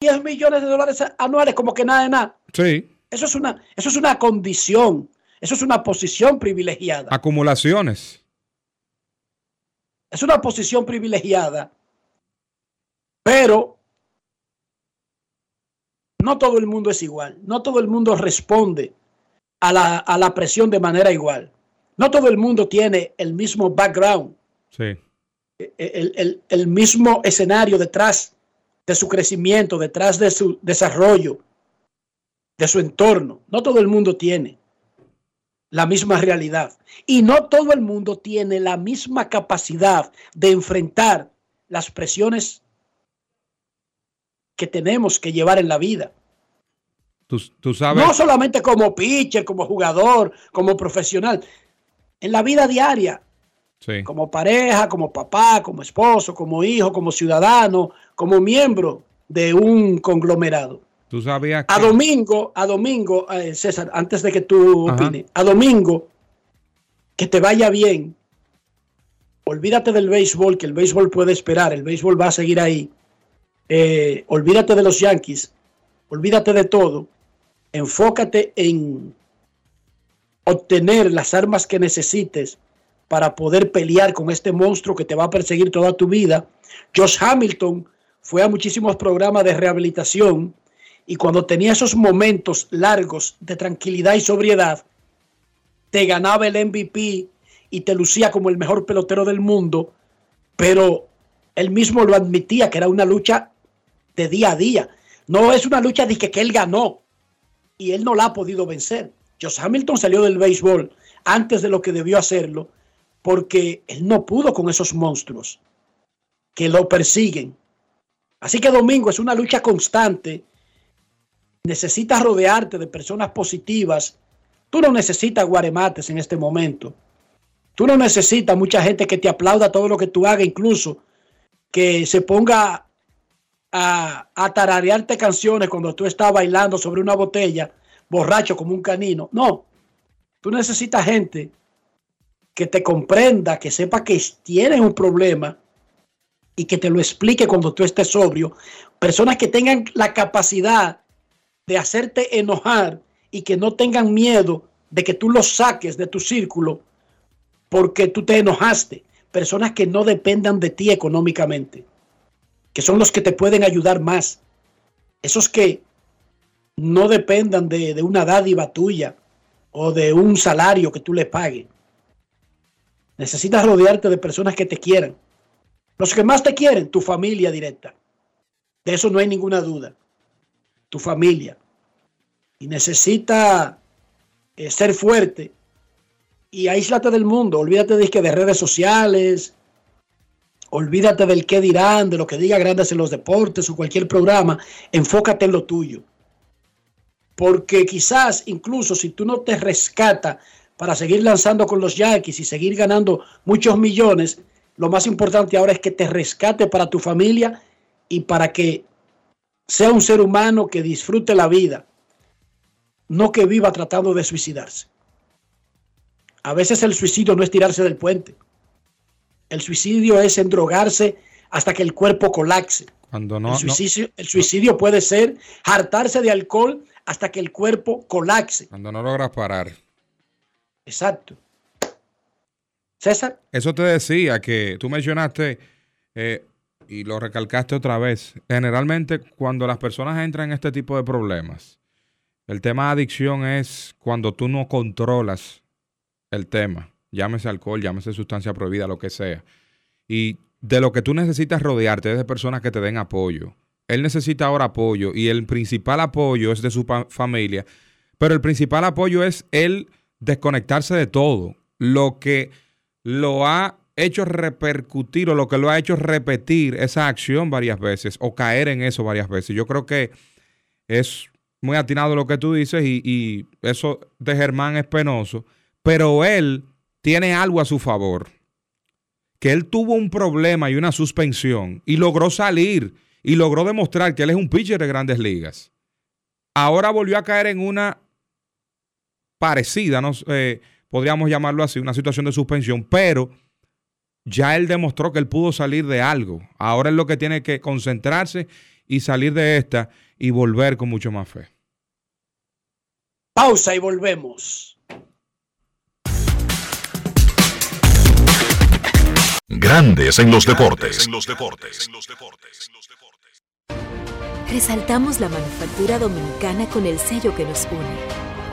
10 millones de dólares anuales como que nada de nada. Sí. Eso es una, eso es una condición, eso es una posición privilegiada. Acumulaciones. Es una posición privilegiada, pero no todo el mundo es igual, no todo el mundo responde a la, a la presión de manera igual. No todo el mundo tiene el mismo background, sí. el, el, el mismo escenario detrás de su crecimiento, detrás de su desarrollo, de su entorno. No todo el mundo tiene la misma realidad. Y no todo el mundo tiene la misma capacidad de enfrentar las presiones que tenemos que llevar en la vida. Tú, tú sabes. No solamente como pitcher, como jugador, como profesional. En la vida diaria. Sí. Como pareja, como papá, como esposo, como hijo, como ciudadano, como miembro de un conglomerado. Tú sabías que... A domingo, a domingo, eh, César, antes de que tú Ajá. opines, a domingo, que te vaya bien. Olvídate del béisbol, que el béisbol puede esperar, el béisbol va a seguir ahí. Eh, olvídate de los Yankees, olvídate de todo. Enfócate en obtener las armas que necesites para poder pelear con este monstruo que te va a perseguir toda tu vida. Josh Hamilton fue a muchísimos programas de rehabilitación y cuando tenía esos momentos largos de tranquilidad y sobriedad, te ganaba el MVP y te lucía como el mejor pelotero del mundo, pero él mismo lo admitía que era una lucha de día a día. No es una lucha de que, él ganó y él no la ha podido vencer. Josh Hamilton salió del béisbol antes de lo que debió hacerlo porque él no pudo con esos monstruos que lo persiguen. Así que domingo es una lucha constante. Necesitas rodearte de personas positivas. Tú no necesitas guaremates en este momento. Tú no necesitas mucha gente que te aplauda todo lo que tú hagas, incluso que se ponga a, a tararearte canciones cuando tú estás bailando sobre una botella, borracho como un canino. No, tú necesitas gente que te comprenda, que sepa que tienes un problema y que te lo explique cuando tú estés sobrio. Personas que tengan la capacidad de hacerte enojar y que no tengan miedo de que tú los saques de tu círculo porque tú te enojaste. Personas que no dependan de ti económicamente, que son los que te pueden ayudar más. Esos que no dependan de, una dádiva tuya o de un salario que tú le pagues. Necesitas rodearte de personas que te quieran. Los que más te quieren, tu familia directa. De eso no hay ninguna duda. Tu familia. Y necesita eh, ser fuerte y aíslate del mundo. Olvídate de, de redes sociales. Olvídate del qué dirán, de lo que diga grandes en los deportes o cualquier programa. Enfócate en lo tuyo. Porque quizás incluso si tú no te rescatas para seguir lanzando con los Yankees y seguir ganando muchos millones, lo más importante ahora es que te rescate para tu familia y para que sea un ser humano que disfrute la vida, no que viva tratando de suicidarse. A veces el suicidio no es tirarse del puente. El suicidio es endrogarse hasta que el cuerpo colapse. Cuando no, el, suicidio, no, el suicidio puede ser hartarse de alcohol hasta que el cuerpo colapse. Cuando no logras parar. Exacto. César. Eso te decía que tú mencionaste eh, y lo recalcaste otra vez. Generalmente cuando las personas entran en este tipo de problemas, el tema de adicción es cuando tú no controlas el tema. Llámese alcohol, llámese sustancia prohibida, lo que sea. Y de lo que tú necesitas rodearte es de personas que te den apoyo. Él necesita ahora apoyo y el principal apoyo es de su familia, pero el principal apoyo es él desconectarse de todo. Lo que lo ha hecho repercutir o lo que lo ha hecho repetir esa acción varias veces o caer en eso varias veces. Yo creo que es muy atinado lo que tú dices y, y eso de Germán es penoso, pero él tiene algo a su favor, que él tuvo un problema y una suspensión y logró salir y logró demostrar que él es un pitcher de grandes ligas. Ahora volvió a caer en una parecida, no eh, podríamos llamarlo así, una situación de suspensión, pero ya él demostró que él pudo salir de algo. Ahora es lo que tiene que concentrarse y salir de esta y volver con mucho más fe. Pausa y volvemos. Grandes en los deportes. Resaltamos la manufactura dominicana con el sello que nos une,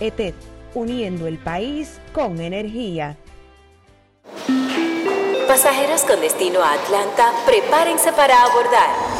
ETED, uniendo el país con energía. Pasajeros con destino a Atlanta, prepárense para abordar.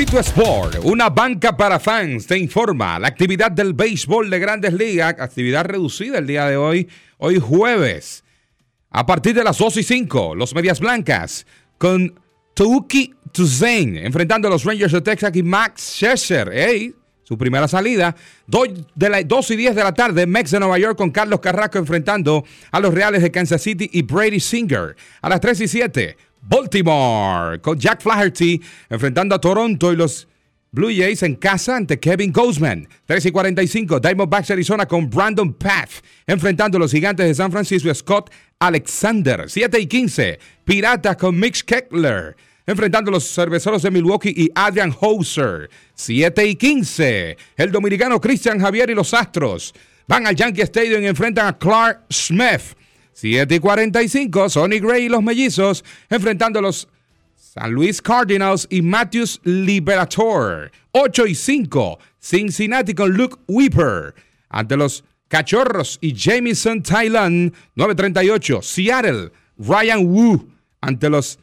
Sitio Sport, una banca para fans, te informa la actividad del béisbol de grandes ligas, actividad reducida el día de hoy, hoy jueves, a partir de las 2 y 5, los Medias Blancas, con Tuki Tuzain, enfrentando a los Rangers de Texas y Max Scherzer. Hey, su primera salida. 2 y 10 de la tarde, Mex de Nueva York con Carlos Carrasco enfrentando a los Reales de Kansas City y Brady Singer. A las 3 y 7, Baltimore con Jack Flaherty enfrentando a Toronto y los Blue Jays en casa ante Kevin Goldsman. 3 y 45, Diamondbacks Arizona con Brandon Path enfrentando a los Gigantes de San Francisco Scott Alexander. 7 y 15, Piratas con Mitch Keckler enfrentando a los cerveceros de Milwaukee y Adrian Hauser. 7 y 15. El dominicano Cristian Javier y los Astros van al Yankee Stadium y enfrentan a Clark Smith. 7 y 45. Sonny Gray y los mellizos enfrentando a los San Luis Cardinals y Matthews Liberator. 8 y 5. Cincinnati con Luke Weeper ante los Cachorros y Jamison Thailand 938. Seattle, Ryan Wu ante los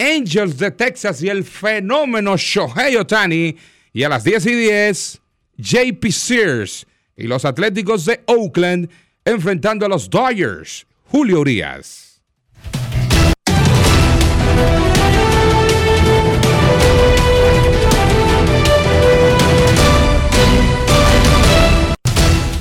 Angels de Texas y el fenómeno Shohei Otani. Y a las 10 y 10, JP Sears y los Atléticos de Oakland enfrentando a los Dodgers. Julio Urias.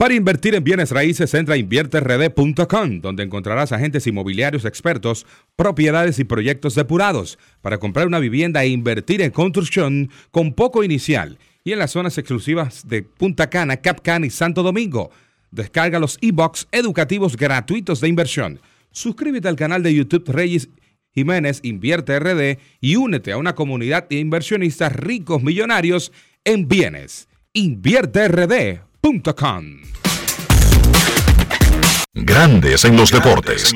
Para invertir en bienes raíces, entra a invierterd.com, donde encontrarás agentes inmobiliarios expertos, propiedades y proyectos depurados para comprar una vivienda e invertir en construcción con poco inicial y en las zonas exclusivas de Punta Cana, Cap Cana y Santo Domingo. Descarga los e-books educativos gratuitos de inversión. Suscríbete al canal de YouTube Reyes Jiménez Invierte RD y únete a una comunidad de inversionistas ricos millonarios en bienes. InvierteRD.com Grandes en los deportes.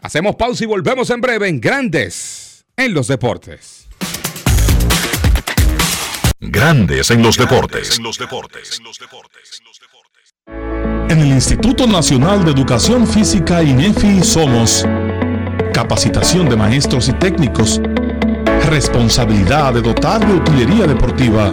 Hacemos pausa y volvemos en breve en Grandes en los deportes. Grandes en los deportes. En el Instituto Nacional de Educación Física INEFI somos capacitación de maestros y técnicos, responsabilidad de dotar de utilería deportiva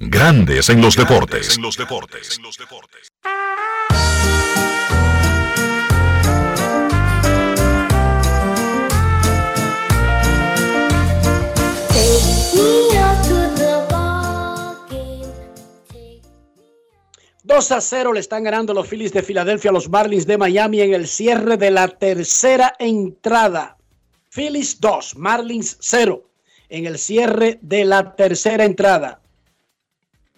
Grandes en los deportes. En los deportes. en los deportes. Dos a 0 le están ganando los Phillies de Filadelfia a los Marlins de Miami en el cierre de la tercera entrada. Phillies 2, Marlins 0 en el cierre de la tercera entrada.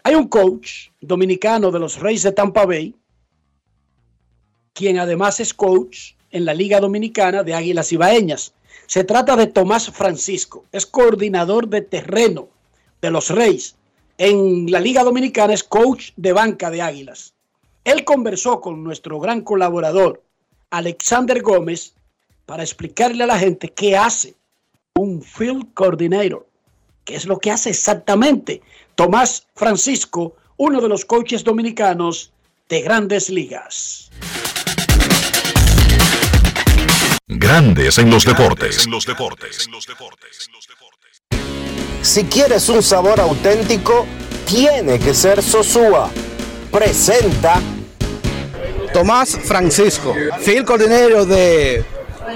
Hay un coach dominicano de los Reyes de Tampa Bay, quien además es coach en la Liga Dominicana de Águilas Ibaeñas. Se trata de Tomás Francisco, es coordinador de terreno de los Reyes. En la Liga Dominicana es coach de banca de Águilas. Él conversó con nuestro gran colaborador, Alexander Gómez, para explicarle a la gente qué hace un field coordinator, qué es lo que hace exactamente Tomás Francisco, uno de los coaches dominicanos de grandes ligas. Grandes en los deportes. Si quieres un sabor auténtico, tiene que ser Sosúa. Presenta Tomás Francisco, field coordinator de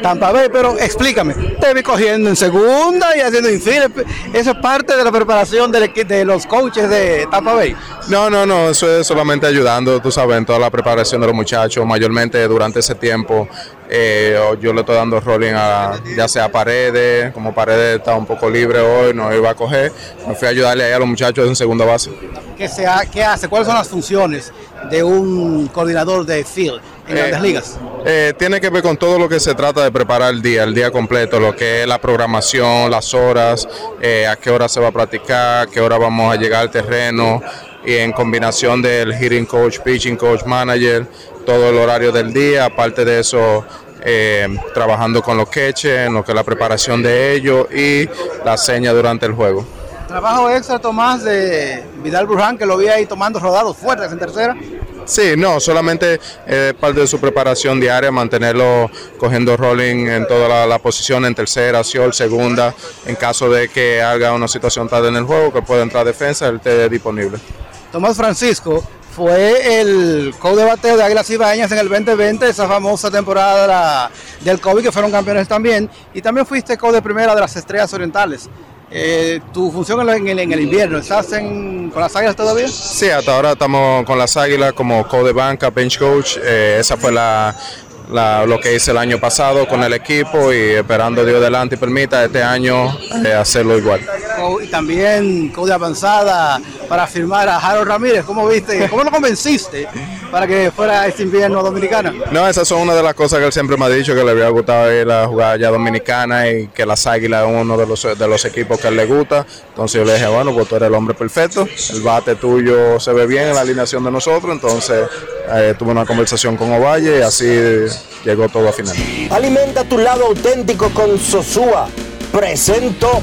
Tampa Bay, pero explícame, te vi cogiendo en segunda y haciendo infield, eso es parte de la preparación de los coaches de Tampa Bay. No, no, no, eso es solamente ayudando, tú sabes, en toda la preparación de los muchachos, mayormente durante ese tiempo. eh, yo le estoy dando rolling a ya sea a Paredes, como Paredes está un poco libre hoy, no iba a coger, me fui a ayudarle ahí a los muchachos en segunda base. ¿Qué, se ha- ¿Qué hace? ¿Cuáles son las funciones de un coordinador de field en Eh, grandes ligas? Eh, tiene que ver con todo lo que se trata de preparar el día, el día completo, lo que es la programación, las horas, eh, a qué hora se va a practicar, a qué hora vamos a llegar al terreno, y en combinación del hitting coach, pitching coach, manager, todo el horario del día, aparte de eso, eh, trabajando con los queches, lo que es la preparación de ellos y la seña durante el juego. Trabajo extra, Tomás, de Vidal Bruján, que lo vi ahí tomando rodados fuertes en tercera. Sí, no, solamente eh, parte de su preparación diaria, mantenerlo cogiendo rolling en toda la, posición, en tercera, siol, segunda, en caso de que haga una situación tarde en el juego, que pueda entrar defensa, él esté disponible. Tomás Francisco fue el coach de bateo de Águilas Ibaeñas en el 2020, esa famosa temporada del COVID, que fueron campeones también, y también fuiste coach de primera de las Estrellas Orientales. Eh, tu función en, el, en el invierno, ¿estás en- con las Águilas todavía? Sí, hasta ahora estamos con las Águilas como coach de banca, bench coach. eh, esa fue la, la- lo que hice el año pasado con el equipo y esperando Dios delante y permita este año eh, hacerlo igual. Y también coach de avanzada para firmar a Harold Ramírez. ¿Cómo viste? ¿Cómo lo convenciste para que fuera este invierno a Dominicana? No, esas son una de las cosas que él siempre me ha dicho, que le había gustado ir a jugar allá dominicana y que las Águilas es uno de los, de los equipos que a él le gusta. Entonces yo le dije, bueno, pues tú eres el hombre perfecto, el bate tuyo se ve bien en la alineación de nosotros, entonces eh, tuve una conversación con Ovalle y así llegó todo a final. Alimenta tu lado auténtico con Sosúa. Presento.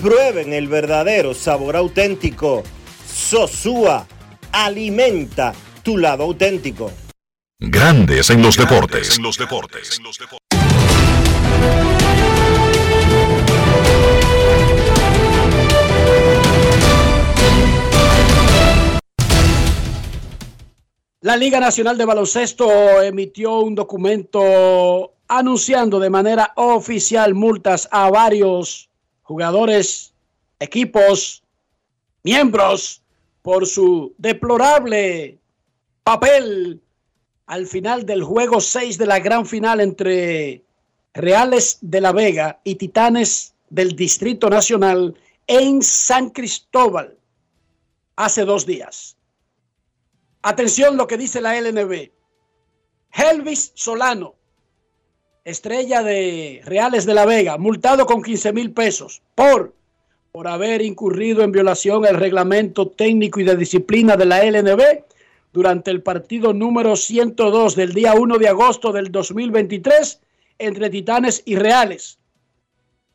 prueben el verdadero sabor auténtico. Sosúa alimenta tu lado auténtico. Grandes en los deportes. En los deportes. La Liga Nacional de Baloncesto emitió un documento anunciando de manera oficial multas a varios jugadores, equipos, miembros por su deplorable papel al final del juego 6 de la gran final entre Reales de la Vega y Titanes del Distrito Nacional en San Cristóbal hace dos días. Atención lo que dice la LNB. Helvis Solano, estrella de Reales de la Vega, multado con 15 mil pesos por, por haber incurrido en violación al reglamento técnico y de disciplina de la LNB durante el partido número 102 del día 1 de agosto del 2023 entre Titanes y Reales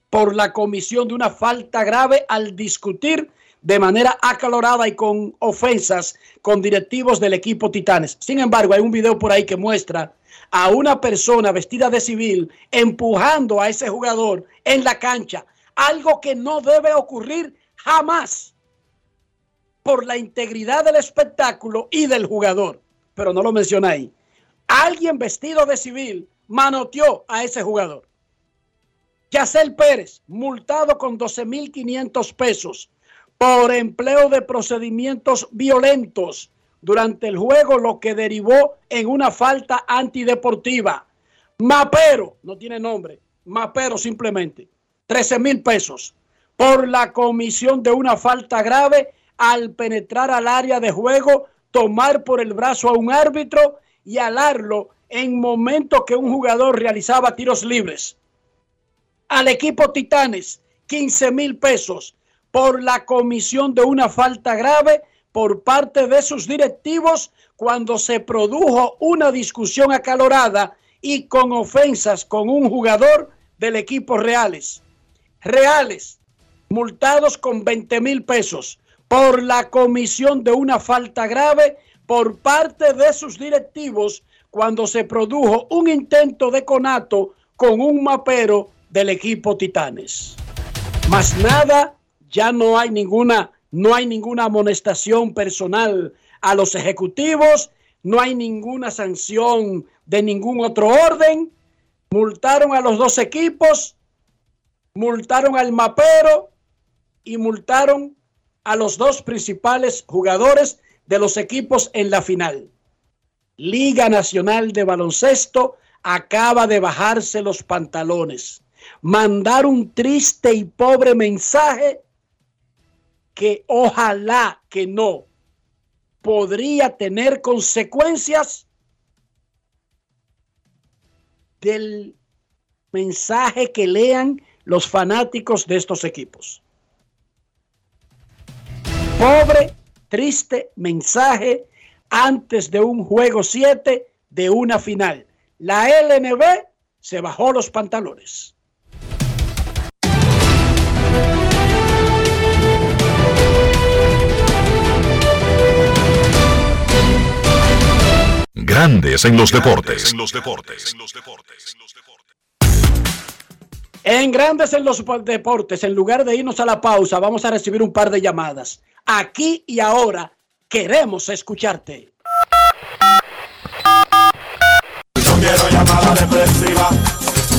por la comisión de una falta grave al discutir de manera acalorada y con ofensas con directivos del equipo Titanes. Sin embargo, hay un video por ahí que muestra a una persona vestida de civil empujando a ese jugador en la cancha, algo que no debe ocurrir jamás por la integridad del espectáculo y del jugador. Pero no lo menciona ahí. Alguien vestido de civil manoteó a ese jugador. Yacel Pérez, multado con 12.500 pesos por empleo de procedimientos violentos durante el juego, lo que derivó en una falta antideportiva. Mapero, no tiene nombre, Mapero simplemente, 13 mil pesos por la comisión de una falta grave al penetrar al área de juego, tomar por el brazo a un árbitro y alarlo en momento que un jugador realizaba tiros libres. Al equipo Titanes, 15 mil pesos por la comisión de una falta grave por parte de sus directivos cuando se produjo una discusión acalorada y con ofensas con un jugador del equipo Reales. Reales, multados con 20 mil pesos por la comisión de una falta grave por parte de sus directivos cuando se produjo un intento de conato con un mapero del equipo Titanes. Más nada, ya no hay ninguna, no hay ninguna amonestación personal a los ejecutivos, no hay ninguna sanción de ningún otro orden. Multaron a los dos equipos, multaron al mapero y multaron a los dos principales jugadores de los equipos en la final. Liga Nacional de Baloncesto acaba de bajarse los pantalones, mandar un triste y pobre mensaje que ojalá que no podría tener consecuencias del mensaje que lean los fanáticos de estos equipos. Pobre, triste mensaje antes de un juego 7 de una final. La LNB se bajó los pantalones. Grandes en los deportes. En los deportes. En Grandes en los deportes, en lugar de irnos a la pausa, vamos a recibir un par de llamadas. Aquí y ahora queremos escucharte. No quiero llamada depresiva.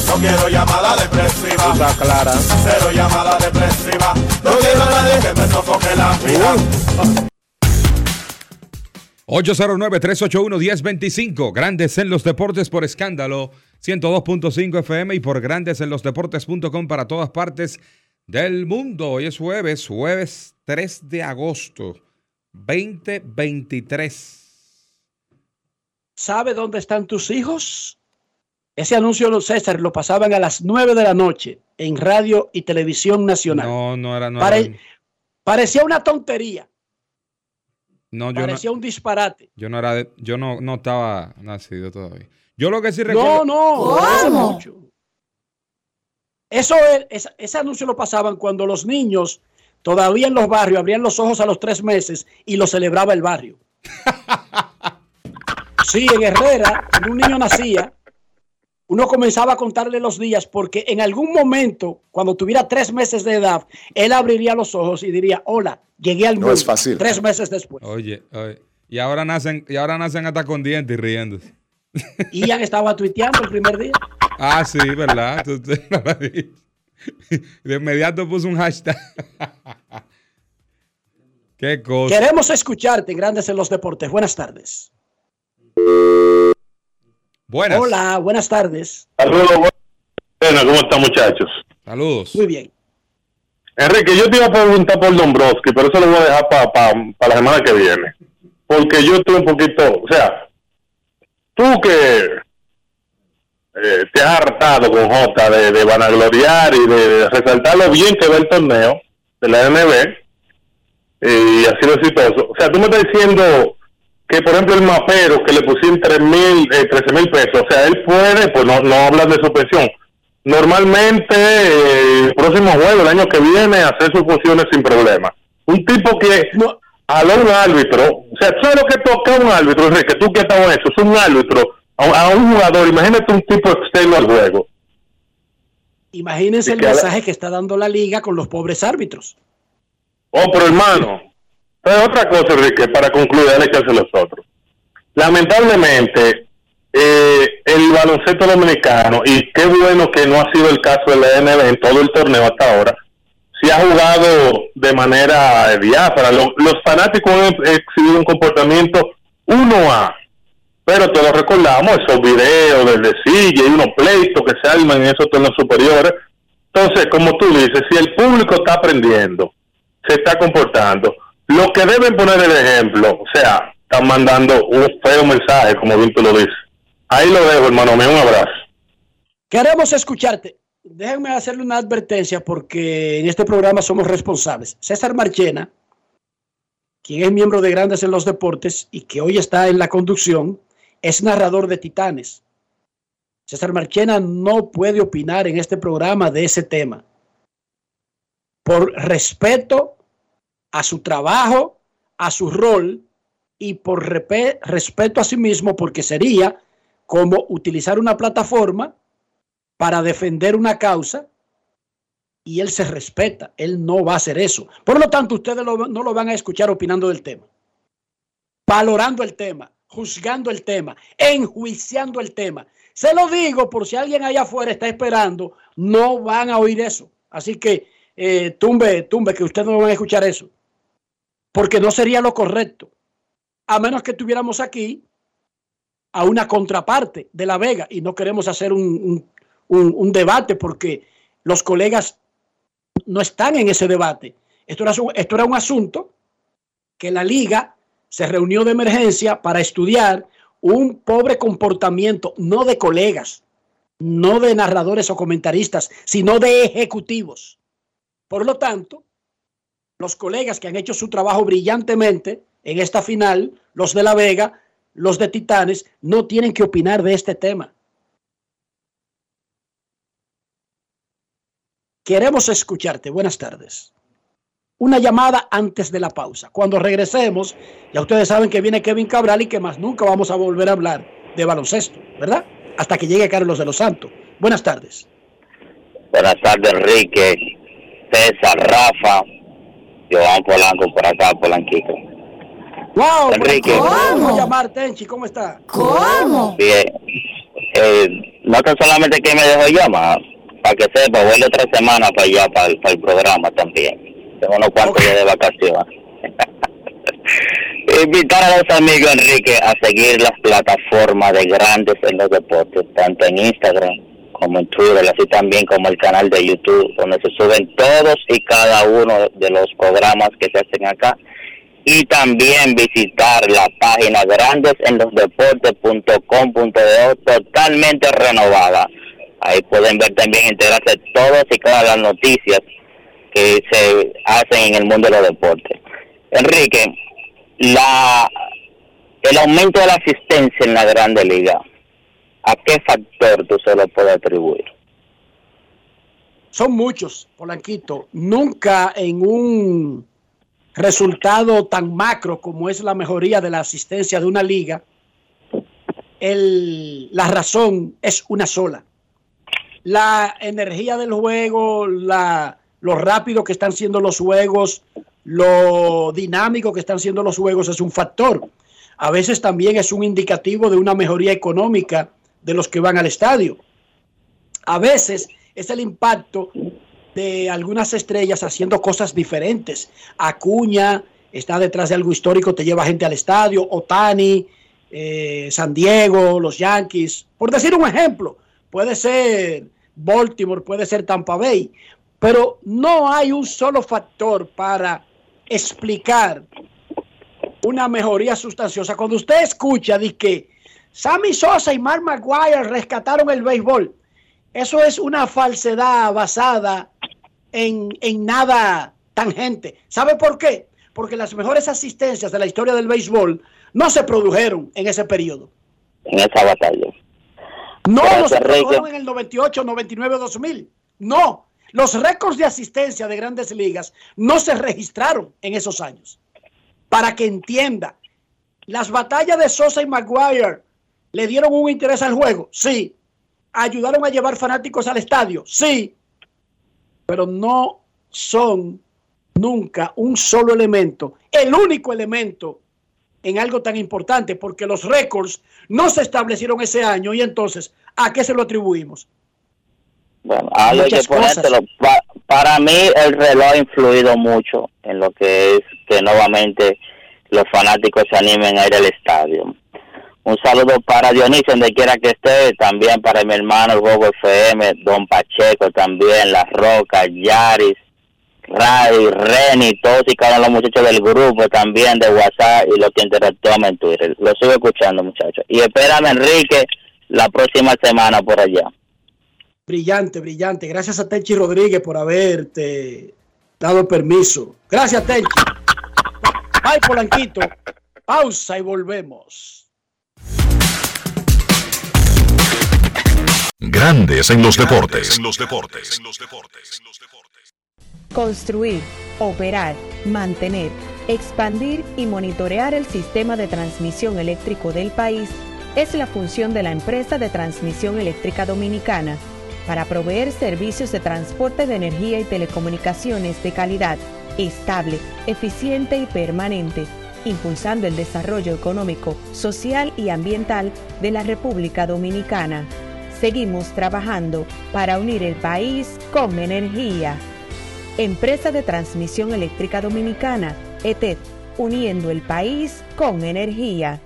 No quiero llamada depresiva. Está clara. Cero llamada depresiva. No quiero a nadie que me sofoque la vida. 809-381-1025. Grandes en los deportes por escándalo. 102.5 FM y por grandesenlosdeportes.com para todas partes del mundo. Hoy es jueves, jueves 3 de agosto 2023. ¿Sabe dónde están tus hijos? Ese anuncio, César, lo pasaban a las 9 de la noche en radio y televisión nacional. No, no era. No Pare- Parecía una tontería, no, yo parecía no, un disparate. yo no era de- yo no, no estaba nacido todavía. Yo lo que sí No, recuerdo. no, hace mucho. Eso es- es- ese anuncio lo pasaban cuando los niños todavía en los barrios abrían los ojos a los tres meses y lo celebraba el barrio. Sí, en Herrera, cuando un niño nacía, uno comenzaba a contarle los días porque en algún momento, cuando tuviera tres meses de edad, él abriría los ojos y diría, hola, llegué al No mundo. es fácil. Tres meses después. Oye, oye. Y ahora nacen, y ahora nacen hasta con dientes y riéndose. Ian estaba tuiteando el primer día. Ah, sí, ¿verdad? No. De inmediato puso un hashtag. Qué cosa. Queremos escucharte, Grandes en los Deportes. Buenas tardes. Buenas. Hola, buenas tardes. Saludos, buenas. ¿cómo están muchachos? Saludos. Muy bien. Enrique, yo te iba a preguntar por Dombrowski, pero eso lo voy a dejar para la semana que viene. Porque yo estoy un poquito, o sea, tú que eh, te has hartado con J de, de vanagloriar y de resaltar lo bien que va el torneo de la NB eh, y así lo exitoso. O sea, tú me estás diciendo que, por ejemplo, el mapero que le pusieron tres mil, eh, 13 mil pesos, o sea, él puede, pues no, no hablan de su pensión. Normalmente, eh, el próximo juego, el año que viene, hacer sus funciones sin problema. Un tipo que a un árbitro, o sea, ¿sabes lo que toca un árbitro, que tú que estás en eso, es un árbitro, a, un jugador, imagínate un tipo externo al juego. Imagínense el mensaje que está dando la liga con los pobres árbitros. Oh, pero hermano, otra cosa, Enrique, para concluir, dale que hace los otros. Lamentablemente, eh, el baloncesto dominicano, y qué bueno que no ha sido el caso de la NBA en todo el torneo hasta ahora, si ha jugado de manera diáfana. Los, los fanáticos han exhibido un comportamiento 1A, pero todos recordamos esos videos desde silla y unos pleitos que se arman en esos torneos superiores. Entonces, como tú dices, si el público está aprendiendo, se está comportando, lo que deben poner el ejemplo, o sea, están mandando un feo mensaje, como bien tú lo dices. Ahí lo dejo, hermano mío, un abrazo. Queremos escucharte déjenme hacerle una advertencia porque en este programa somos responsables. César Marchena, quien es miembro de Grandes en los Deportes y que hoy está en la conducción, es narrador de Titanes. César Marchena no puede opinar en este programa de ese tema. Por respeto a su trabajo, a su rol y por respeto a sí mismo, porque sería como utilizar una plataforma para defender una causa y él se respeta. Él no va a hacer eso. Por lo tanto, ustedes no lo van a escuchar opinando del tema, valorando el tema, juzgando el tema, enjuiciando el tema. Se lo digo por si alguien allá afuera está esperando, no van a oír eso. Así que eh, tumbe, tumbe, que ustedes no van a escuchar eso. Porque no sería lo correcto. A menos que tuviéramos aquí a una contraparte de La Vega y no queremos hacer un un, debate porque los colegas no están en ese debate. Esto era, esto era un asunto que la liga se reunió de emergencia para estudiar un pobre comportamiento, no de colegas, no de narradores o comentaristas, sino de ejecutivos. Por lo tanto, los colegas que han hecho su trabajo brillantemente en esta final, los de La Vega, los de Titanes, no tienen que opinar de este tema. Queremos escucharte. Buenas tardes. Una llamada antes de la pausa. Cuando regresemos, ya ustedes saben que viene Kevin Cabral y que más nunca vamos a volver a hablar de baloncesto, ¿verdad? Hasta que llegue Carlos de los Santos. Buenas tardes. Buenas tardes, Enrique, César, Rafa, Joan Polanco por acá, Polanquito. ¡Wow! Enrique. ¿Cómo llamar, Tenchi? ¿Cómo está? ¿Cómo? Bien. Eh, no tan solamente que me dejó llamar, para que sepa, voy de tres semanas para allá, para el, programa también. Tengo unos cuantos días de vacaciones. Invitar a los amigos, Enrique, a seguir las plataformas de grandes en los deportes, tanto en Instagram como en Twitter, así también como el canal de YouTube, donde se suben todos y cada uno de los programas que se hacen acá. Y también visitar la página grandes en los deportes.com.de totalmente renovada Ahí pueden ver también, enterarse todas y cada las noticias que se hacen en el mundo de los deportes. Enrique, la el aumento de la asistencia en la Grande Liga, ¿a qué factor tú se lo puedes atribuir? Son muchos, Polanquito. Nunca en un resultado tan macro como es la mejoría de la asistencia de una liga, el, la razón es una sola la energía del juego, la, lo rápido que están siendo los juegos, lo dinámico que están siendo los juegos es un factor. A veces también es un indicativo de una mejoría económica de los que van al estadio. A veces es el impacto de algunas estrellas haciendo cosas diferentes. Acuña está detrás de algo histórico, te lleva gente al estadio. Otani, eh, San Diego, los Yankees. Por decir un ejemplo, puede ser Baltimore, puede ser Tampa Bay, pero no hay un solo factor para explicar una mejoría sustanciosa. Cuando usted escucha de que Sammy Sosa y Mark Maguire rescataron el béisbol, eso es una falsedad basada en, en nada tangente. ¿Sabe por qué? Porque las mejores asistencias de la historia del béisbol no se produjeron en ese periodo. En esa batalla. No, no se produjeron en el 98, 99, 2000. No. Los récords de asistencia de grandes ligas no se registraron en esos años. Para que entienda, las batallas de Sosa y Maguire le dieron un interés al juego, sí. Ayudaron a llevar fanáticos al estadio, sí. Pero no son nunca un solo elemento, el único elemento en algo tan importante, porque los récords no se establecieron ese año y entonces, ¿a qué se lo atribuimos? Bueno, algo hay que ponértelo. para mí el reloj ha influido mucho en lo que es que nuevamente los fanáticos se animen a ir al estadio. Un saludo para Dionisio, donde quiera que esté, también para mi hermano Juego FM, Don Pacheco también, La Roca, Yaris, Ray, Reni, todos y cada uno de los muchachos del grupo también de WhatsApp y los que interactúan en Twitter. Lo sigo escuchando, muchachos. Y espérame, Enrique, la próxima semana por allá. Brillante, brillante. Gracias a Tenchi Rodríguez por haberte dado permiso. Gracias, Tenchi. Bye, Polanquito. Pausa y volvemos. Grandes en los deportes. En los deportes. Construir, operar, mantener, expandir y monitorear el sistema de transmisión eléctrico del país es la función de la empresa de transmisión eléctrica dominicana para proveer servicios de transporte de energía y telecomunicaciones de calidad, estable, eficiente y permanente, impulsando el desarrollo económico, social y ambiental de la República Dominicana. Seguimos trabajando para unir el país con energía. Empresa de Transmisión Eléctrica Dominicana, ETED, uniendo el país con energía.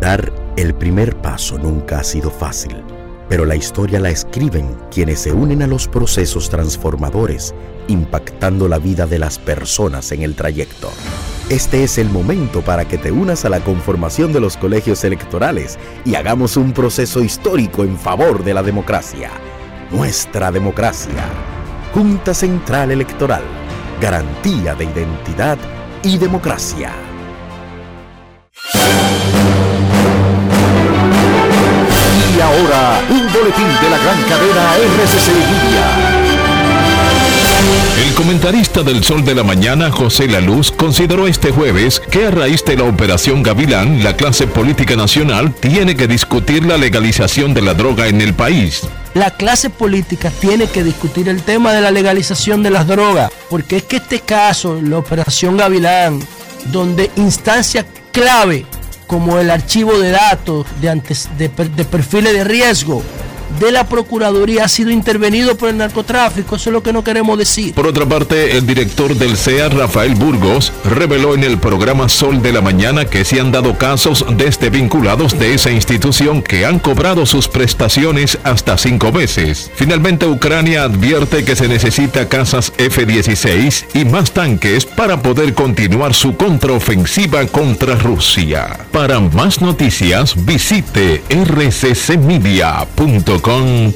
Dar el primer paso nunca ha sido fácil pero la historia la escriben quienes se unen a los procesos transformadores, impactando la vida de las personas en el trayecto. Este es el momento para que te unas a la conformación de los colegios electorales y hagamos un proceso histórico en favor de la democracia. Nuestra democracia. Junta Central Electoral. Garantía de identidad y democracia. Y ahora, un boletín de la gran cadena RCC Media. El comentarista del Sol de la Mañana, José La Luz, consideró este jueves que a raíz de la operación Gavilán, la clase política nacional tiene que discutir la legalización de la droga en el país. La clase política tiene que discutir el tema de la legalización de las drogas, porque es que este caso, la operación Gavilán, donde instancia clave como el archivo de datos de, antes, de, de perfiles de riesgo de la Procuraduría ha sido intervenido por el narcotráfico. Eso es lo que no queremos decir. Por otra parte, el director del CEA, Rafael Burgos, reveló en el programa Sol de la Mañana que se han dado casos desde vinculados de esa institución que han cobrado sus prestaciones hasta cinco veces. Finalmente, Ucrania advierte que se necesita casas F-16 y más tanques para poder continuar su contraofensiva contra Rusia. Para más noticias, visite rccmedia.com com.do.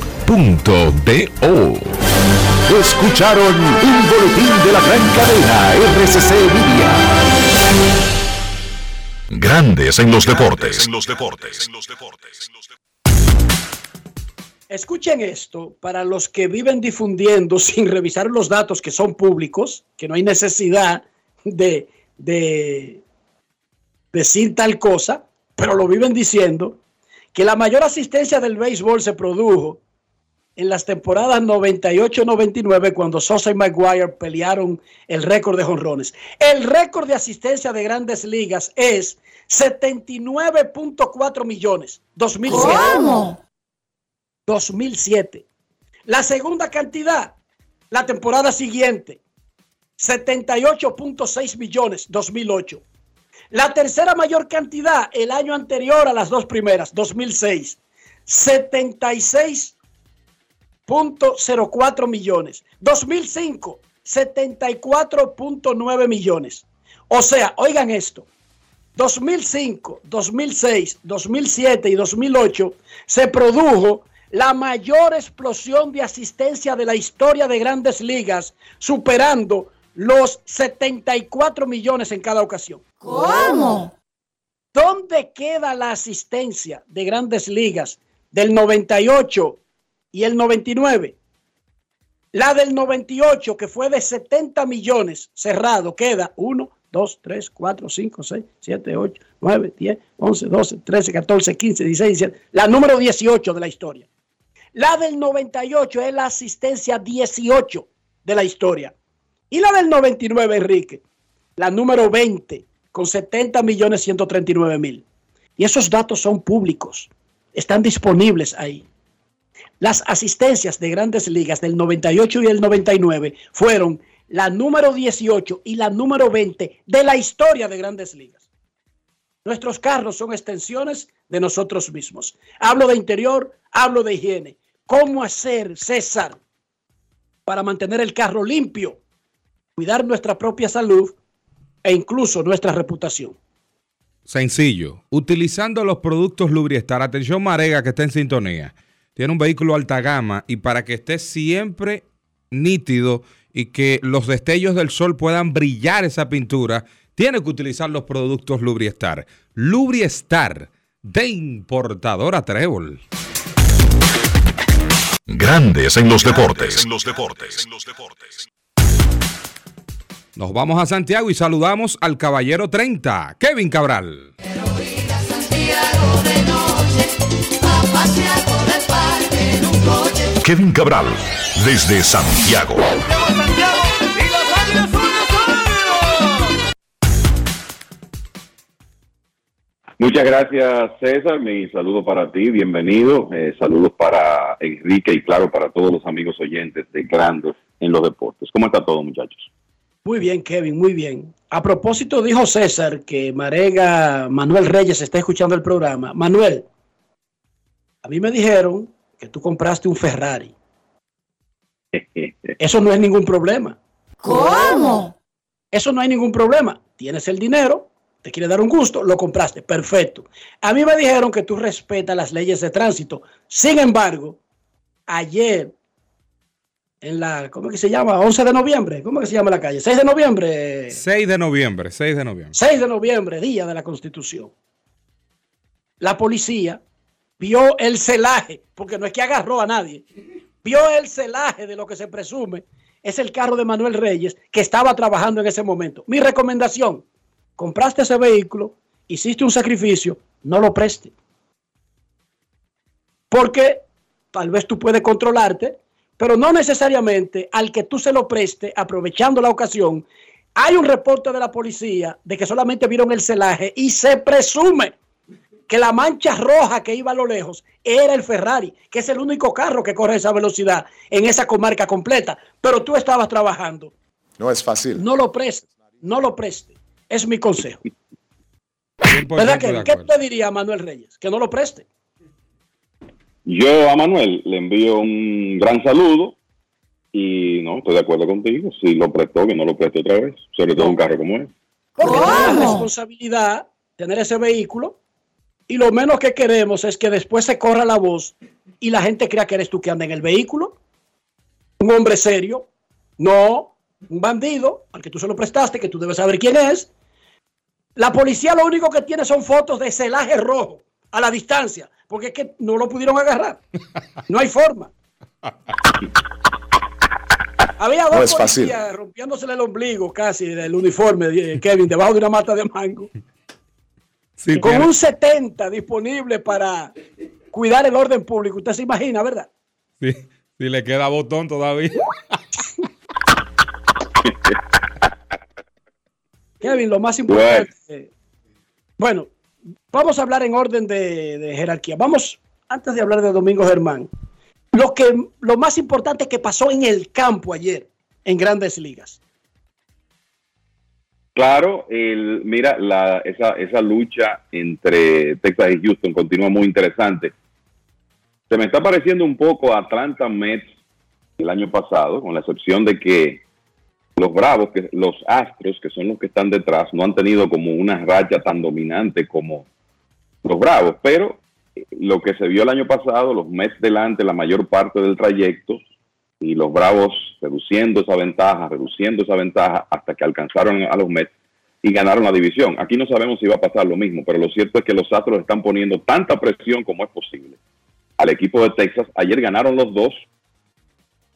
Escucharon un boletín de la gran cadena RCC Media. Grandes en los deportes. En los deportes. Escuchen esto para los que viven difundiendo sin revisar los datos que son públicos, que no hay necesidad de, de decir tal cosa, pero lo viven diciendo que la mayor asistencia del béisbol se produjo en las temporadas 98-99 cuando Sosa y Maguire pelearon el récord de jonrones. El récord de asistencia de grandes ligas es 79.4 millones. 2007. ¿Cómo? 2007. La segunda cantidad, la temporada siguiente, 78.6 millones, 2008. La tercera mayor cantidad el año anterior a las dos primeras, 2006, 76.04 millones. 2005, 74.9 millones. O sea, oigan esto. 2005, 2006, 2007 y 2008 se produjo la mayor explosión de asistencia de la historia de grandes ligas, superando los 74 millones en cada ocasión. ¿Cómo? ¿Dónde queda la asistencia de grandes ligas del 98 y el 99? La del 98, que fue de 70 millones, cerrado, queda 1, 2, 3, 4, 5, 6, 7, 8, 9, 10, 11, 12, 13, 14, 15, 16, 17. La número 18 de la historia. La del 98 es la asistencia 18 de la historia. Y la del 99, Enrique, la número 20, con 70 millones 139 mil. Y esos datos son públicos, están disponibles ahí. Las asistencias de grandes ligas del 98 y el 99 fueron la número 18 y la número 20 de la historia de grandes ligas. Nuestros carros son extensiones de nosotros mismos. Hablo de interior, hablo de higiene. ¿Cómo hacer, César, para mantener el carro limpio, cuidar nuestra propia salud e incluso nuestra reputación? Sencillo, utilizando los productos Lubriestar. Atención Marega que está en sintonía. Tiene un vehículo alta gama y para que esté siempre nítido y que los destellos del sol puedan brillar esa pintura, tiene que utilizar los productos Lubriestar. Lubriestar de importadora Trébol. Grandes en los deportes. En los deportes. Nos vamos a Santiago y saludamos al caballero 30, Kevin Cabral. Kevin Cabral, desde Santiago. Muchas gracias, César. Mi saludo para ti, bienvenido. Eh, saludos para Enrique y, claro, para todos los amigos oyentes de Grandes en los Deportes. ¿Cómo está todo, muchachos? Muy bien, Kevin, muy bien. A propósito, dijo César que Marega Manuel Reyes está escuchando el programa. Manuel, a mí me dijeron que tú compraste un Ferrari. Eso no es ningún problema. ¿Cómo? Eso no hay ningún problema. Tienes el dinero, te quiere dar un gusto, lo compraste. Perfecto. A mí me dijeron que tú respetas las leyes de tránsito. Sin embargo, ayer, en la, ¿cómo es que se llama? 11 de noviembre. ¿Cómo es que se llama la calle? 6 de noviembre. 6 de noviembre, 6 de noviembre. 6 de noviembre, día de la Constitución. La policía vio el celaje, porque no es que agarró a nadie, vio el celaje de lo que se presume es el carro de Manuel Reyes que estaba trabajando en ese momento. Mi recomendación, compraste ese vehículo, hiciste un sacrificio, no lo preste. Porque tal vez tú puedes controlarte, pero no necesariamente al que tú se lo preste, aprovechando la ocasión. Hay un reporte de la policía de que solamente vieron el celaje y se presume que la mancha roja que iba a lo lejos era el Ferrari, que es el único carro que corre esa velocidad en esa comarca completa. Pero tú estabas trabajando. No es fácil. No lo preste, no lo preste. Es mi consejo. ¿Verdad que, ¿Qué te diría Manuel Reyes? Que no lo preste. Yo a Manuel le envío un gran saludo y no, estoy de acuerdo contigo. Si lo prestó, que no lo preste otra vez. Sobre todo un carro como ese. Porque es responsabilidad tener ese vehículo y lo menos que queremos es que después se corra la voz y la gente crea que eres tú que anda en el vehículo. Un hombre serio. No, un bandido al que tú se lo prestaste, que tú debes saber quién es. La policía lo único que tiene son fotos de celaje rojo a la distancia, porque es que no lo pudieron agarrar. No hay forma. Había dos No es fácil. policías rompiéndosele el ombligo casi del uniforme de Kevin debajo de una mata de mango. Sí, con un 70 disponible para cuidar el orden público. Usted se imagina, ¿verdad? Sí, si le queda botón todavía. Kevin, lo más importante. Bueno, vamos a hablar en orden de, jerarquía. Vamos, antes de hablar de Domingo Germán, lo, que, lo más importante que pasó en el campo ayer en grandes ligas. Claro, el, mira, la, esa, esa lucha entre Texas y Houston continúa muy interesante. Se me está pareciendo un poco a Atlanta Mets el año pasado, con la excepción de que los Bravos, que los Astros, que son los que están detrás, no han tenido como una racha tan dominante como los Bravos. Pero eh, lo que se vio el año pasado, los Mets delante la mayor parte del trayecto y los Bravos reduciendo esa ventaja, reduciendo esa ventaja hasta que alcanzaron a los Mets y ganaron la división. Aquí no sabemos si va a pasar lo mismo, pero lo cierto es que los Astros están poniendo tanta presión como es posible al equipo de Texas. Ayer ganaron los dos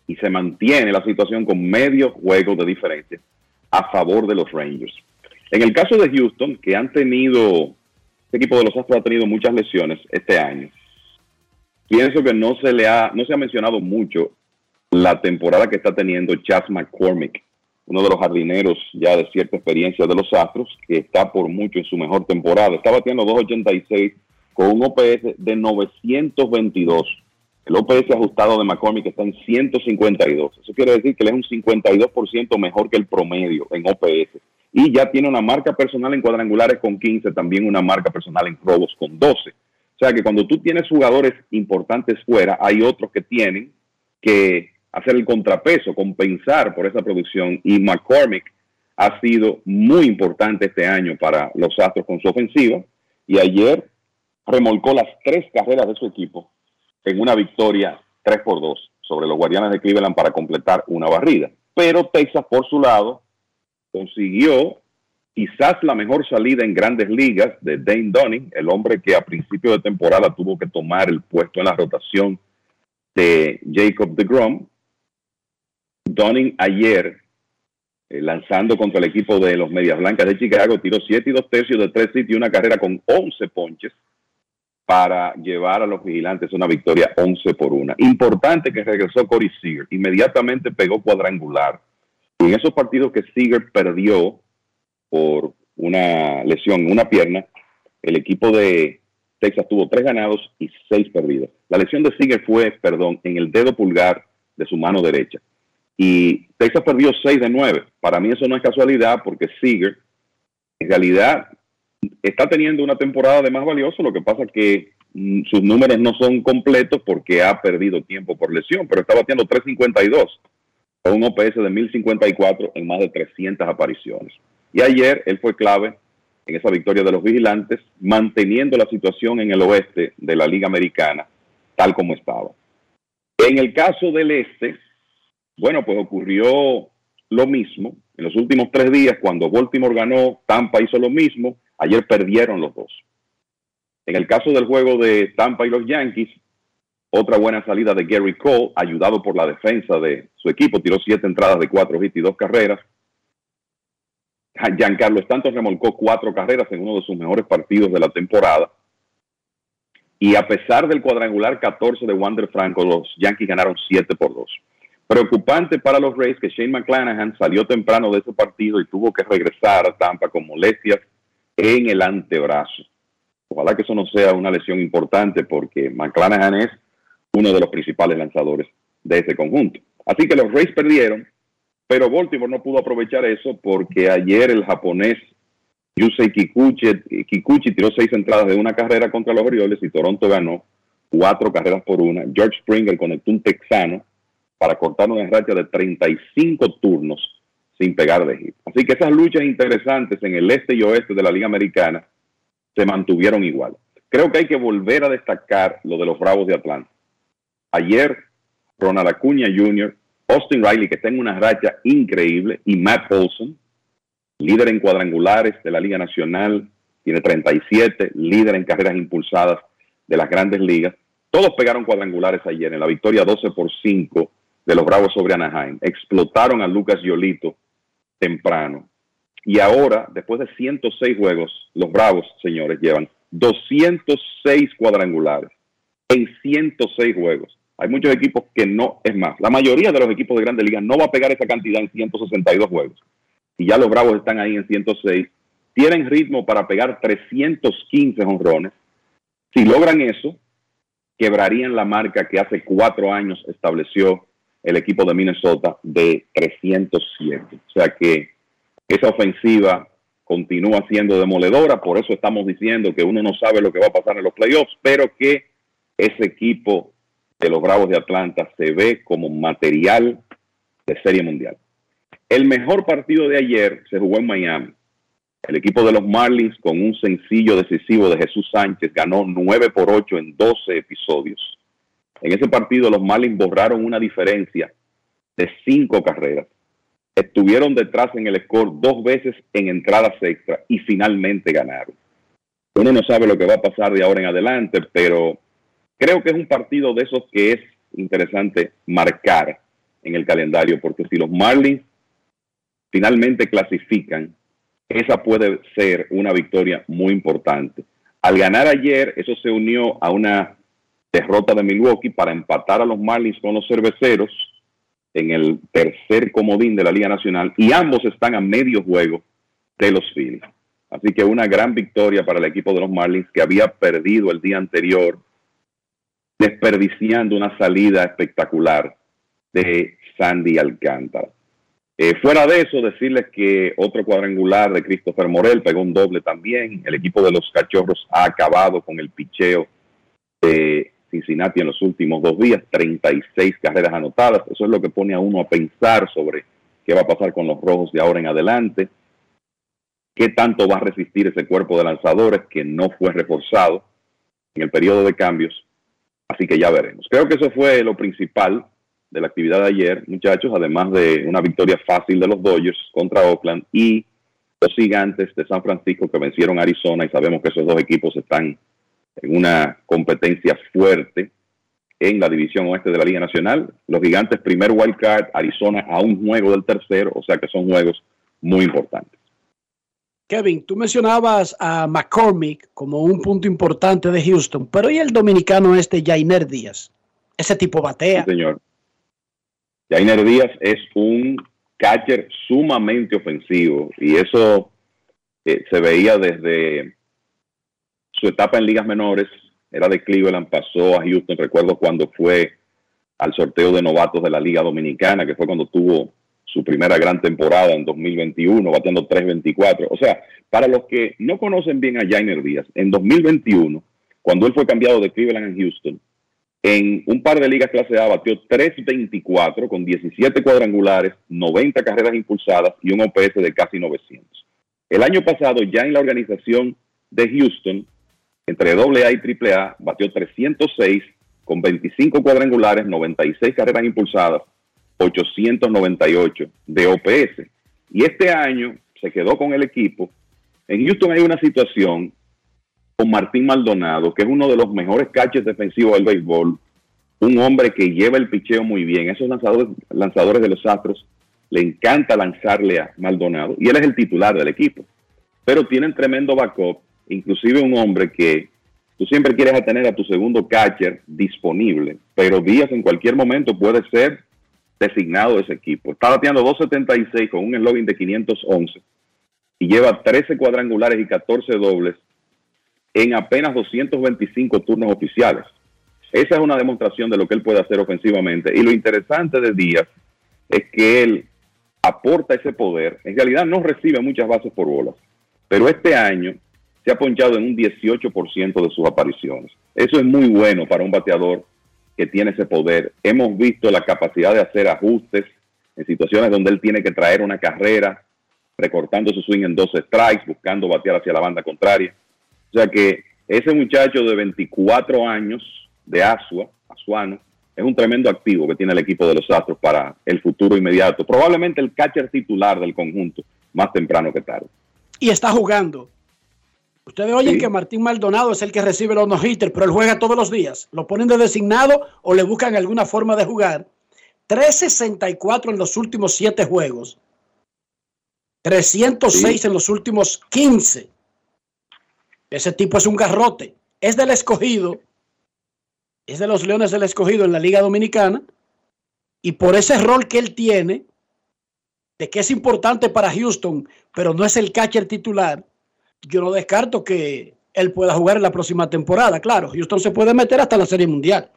y se mantiene la situación con medio juego de diferencia a favor de los Rangers. En el caso de Houston, que han tenido, este equipo de los Astros ha tenido muchas lesiones este año, pienso que no se le ha, no se ha mencionado mucho la temporada que está teniendo Chas McCormick, uno de los jardineros ya de cierta experiencia de los Astros, que está por mucho en su mejor temporada. Está batiendo 2.86 con un OPS de 922. El OPS ajustado de McCormick está en 152. Eso quiere decir que él es un 52% mejor que el promedio en OPS. Y ya tiene una marca personal en cuadrangulares con 15, también una marca personal en robos con 12. O sea que cuando tú tienes jugadores importantes fuera, hay otros que tienen que hacer el contrapeso, compensar por esa producción. Y McCormick ha sido muy importante este año para los Astros con su ofensiva. Y ayer remolcó las tres carreras de su equipo en una victoria 3 por 2 sobre los Guardianes de Cleveland para completar una barrida. Pero Texas, por su lado, consiguió quizás la mejor salida en grandes ligas de Dane Dunning, el hombre que a principio de temporada tuvo que tomar el puesto en la rotación de Jacob de Grom. Dunning ayer, eh, lanzando contra el equipo de los Medias Blancas de Chicago, tiró 7 y 2 tercios de 3 sitios y una carrera con 11 ponches para llevar a los vigilantes una victoria 11 por 1. Importante que regresó Corey Seager, inmediatamente pegó cuadrangular. Y en esos partidos que Seager perdió por una lesión en una pierna, el equipo de Texas tuvo tres ganados y seis perdidos. La lesión de Seager fue, perdón, en el dedo pulgar de su mano derecha. Y Texas perdió 6 de 9. Para mí eso no es casualidad porque Seager en realidad está teniendo una temporada de más valioso, lo que pasa que mm, sus números no son completos porque ha perdido tiempo por lesión, pero está batiendo 352 con un OPS de 1054 en más de 300 apariciones. Y ayer él fue clave en esa victoria de los vigilantes, manteniendo la situación en el oeste de la Liga Americana tal como estaba. En el caso del este, bueno, pues ocurrió lo mismo. En los últimos tres días, cuando Baltimore ganó, Tampa hizo lo mismo Ayer perdieron los dos. En el caso del juego de Tampa y los Yankees, otra buena salida de Gary Cole, ayudado por la defensa de su equipo, tiró siete entradas de cuatro hits y dos carreras. Giancarlo Stanton remolcó cuatro carreras en uno de sus mejores partidos de la temporada. Y a pesar del cuadrangular 14 de Wander Franco, los Yankees ganaron 7 por 2. Preocupante para los Rays que Shane McClanahan salió temprano de ese partido y tuvo que regresar a Tampa con molestias en el antebrazo. Ojalá que eso no sea una lesión importante porque McClanahan es uno de los principales lanzadores de ese conjunto. Así que los Rays perdieron, pero Baltimore no pudo aprovechar eso porque ayer el japonés Yusei Kikuchi, Kikuchi tiró seis entradas de una carrera contra los Orioles y Toronto ganó cuatro carreras por una. George Springer conectó un texano para cortar una racha de 35 turnos sin pegar de hit. Así que esas luchas interesantes en el este y oeste de la Liga Americana se mantuvieron igual. Creo que hay que volver a destacar lo de los Bravos de Atlanta. Ayer, Ronald Acuña Jr., Austin Riley, que está en una racha increíble, y Matt Olson, líder en cuadrangulares de la Liga Nacional, tiene 37, líder en carreras impulsadas de las grandes ligas. Todos pegaron cuadrangulares ayer en la victoria 12 por 5 de los Bravos sobre Anaheim. Explotaron a Lucas Yolito temprano. Y ahora, después de 106 juegos, los Bravos, señores, llevan 206 cuadrangulares en 106 juegos. Hay muchos equipos que no, es más, la mayoría de los equipos de Grandes Ligas no va a pegar esa cantidad en 162 juegos. Y ya los Bravos están ahí en 106. Tienen ritmo para pegar 315 honrones. Si logran eso, quebrarían la marca que hace cuatro años estableció el equipo de Minnesota de 307. O sea que esa ofensiva continúa siendo demoledora, por eso estamos diciendo que uno no sabe lo que va a pasar en los playoffs, pero que ese equipo de los Bravos de Atlanta se ve como material de serie mundial. El mejor partido de ayer se jugó en Miami. El equipo de los Marlins, con un sencillo decisivo de Jesús Sánchez, ganó 9 por 8 en 12 episodios. En ese partido los Marlins borraron una diferencia de cinco carreras. Estuvieron detrás en el score dos veces en entradas extra y finalmente ganaron. Uno no sabe lo que va a pasar de ahora en adelante, pero creo que es un partido de esos que es interesante marcar en el calendario, porque si los Marlins finalmente clasifican, esa puede ser una victoria muy importante. Al ganar ayer, eso se unió a una derrota de Milwaukee para empatar a los Marlins con los cerveceros en el tercer comodín de la Liga Nacional y ambos están a medio juego de los Phillies. Así que una gran victoria para el equipo de los Marlins que había perdido el día anterior, desperdiciando una salida espectacular de Sandy Alcántara. Eh, fuera de eso, decirles que otro cuadrangular de Christopher Morel pegó un doble también. El equipo de los Cachorros ha acabado con el picheo de Cincinnati en los últimos dos días, 36 carreras anotadas. Eso es lo que pone a uno a pensar sobre qué va a pasar con los rojos de ahora en adelante. ¿Qué tanto va a resistir ese cuerpo de lanzadores que no fue reforzado en el periodo de cambios? Así que ya veremos. Creo que eso fue lo principal de la actividad de ayer, muchachos, además de una victoria fácil de los Dodgers contra Oakland y los gigantes de San Francisco que vencieron a Arizona y sabemos que esos dos equipos están en una competencia fuerte en la división oeste de la Liga Nacional. Los gigantes primer wild card, Arizona a un juego del tercero, o sea que son juegos muy importantes. Kevin, tú mencionabas a McCormick como un punto importante de Houston, pero ¿y el dominicano este Jainer Díaz? Ese tipo batea. Señor. Jainer Díaz es un catcher sumamente ofensivo y eso eh, se veía desde su etapa en ligas menores. Era de Cleveland, pasó a Houston. Recuerdo cuando fue al sorteo de novatos de la Liga Dominicana, que fue cuando tuvo su primera gran temporada en 2021, batiendo 3.24. O sea, para los que no conocen bien a Jainer Díaz, en 2021, cuando él fue cambiado de Cleveland a Houston, en un par de ligas clase A batió 3.24 con 17 cuadrangulares, 90 carreras impulsadas y un OPS de casi 900. El año pasado, ya en la organización de Houston, entre AA y AAA, batió 306 con 25 cuadrangulares, 96 carreras impulsadas, 898 de OPS. Y este año se quedó con el equipo. En Houston hay una situación con Martín Maldonado, que es uno de los mejores catches defensivos del béisbol, un hombre que lleva el picheo muy bien. Esos lanzadores, lanzadores de los Astros le encanta lanzarle a Maldonado y él es el titular del equipo. Pero tienen tremendo backup, inclusive un hombre que tú siempre quieres tener a tu segundo catcher disponible, pero Díaz en cualquier momento puede ser designado de ese equipo. Está bateando 2.76 con un eslogan de 511 y lleva 13 cuadrangulares y 14 dobles en apenas 225 turnos oficiales. Esa es una demostración de lo que él puede hacer ofensivamente. Y lo interesante de Díaz es que él aporta ese poder. En realidad no recibe muchas bases por bolas, pero este año se ha ponchado en un 18% de sus apariciones. Eso es muy bueno para un bateador que tiene ese poder. Hemos visto la capacidad de hacer ajustes en situaciones donde él tiene que traer una carrera, recortando su swing en dos strikes, buscando batear hacia la banda contraria. O sea que ese muchacho de 24 años de Asua, Asuano, es un tremendo activo que tiene el equipo de los Astros para el futuro inmediato. Probablemente el catcher titular del conjunto, más temprano que tarde. Y está jugando. Ustedes oyen que Martín Maldonado es el que recibe los no-hitters, pero él juega todos los días. Lo ponen de designado o le buscan alguna forma de jugar. 364 en los últimos 7 juegos. 306 en los últimos 15. Ese tipo es un garrote. Es del escogido. Es de los Leones del escogido en la Liga Dominicana. Y por ese rol que él tiene, de que es importante para Houston, pero no es el catcher titular, yo no descarto que él pueda jugar en la próxima temporada. Claro, Houston se puede meter hasta la Serie Mundial.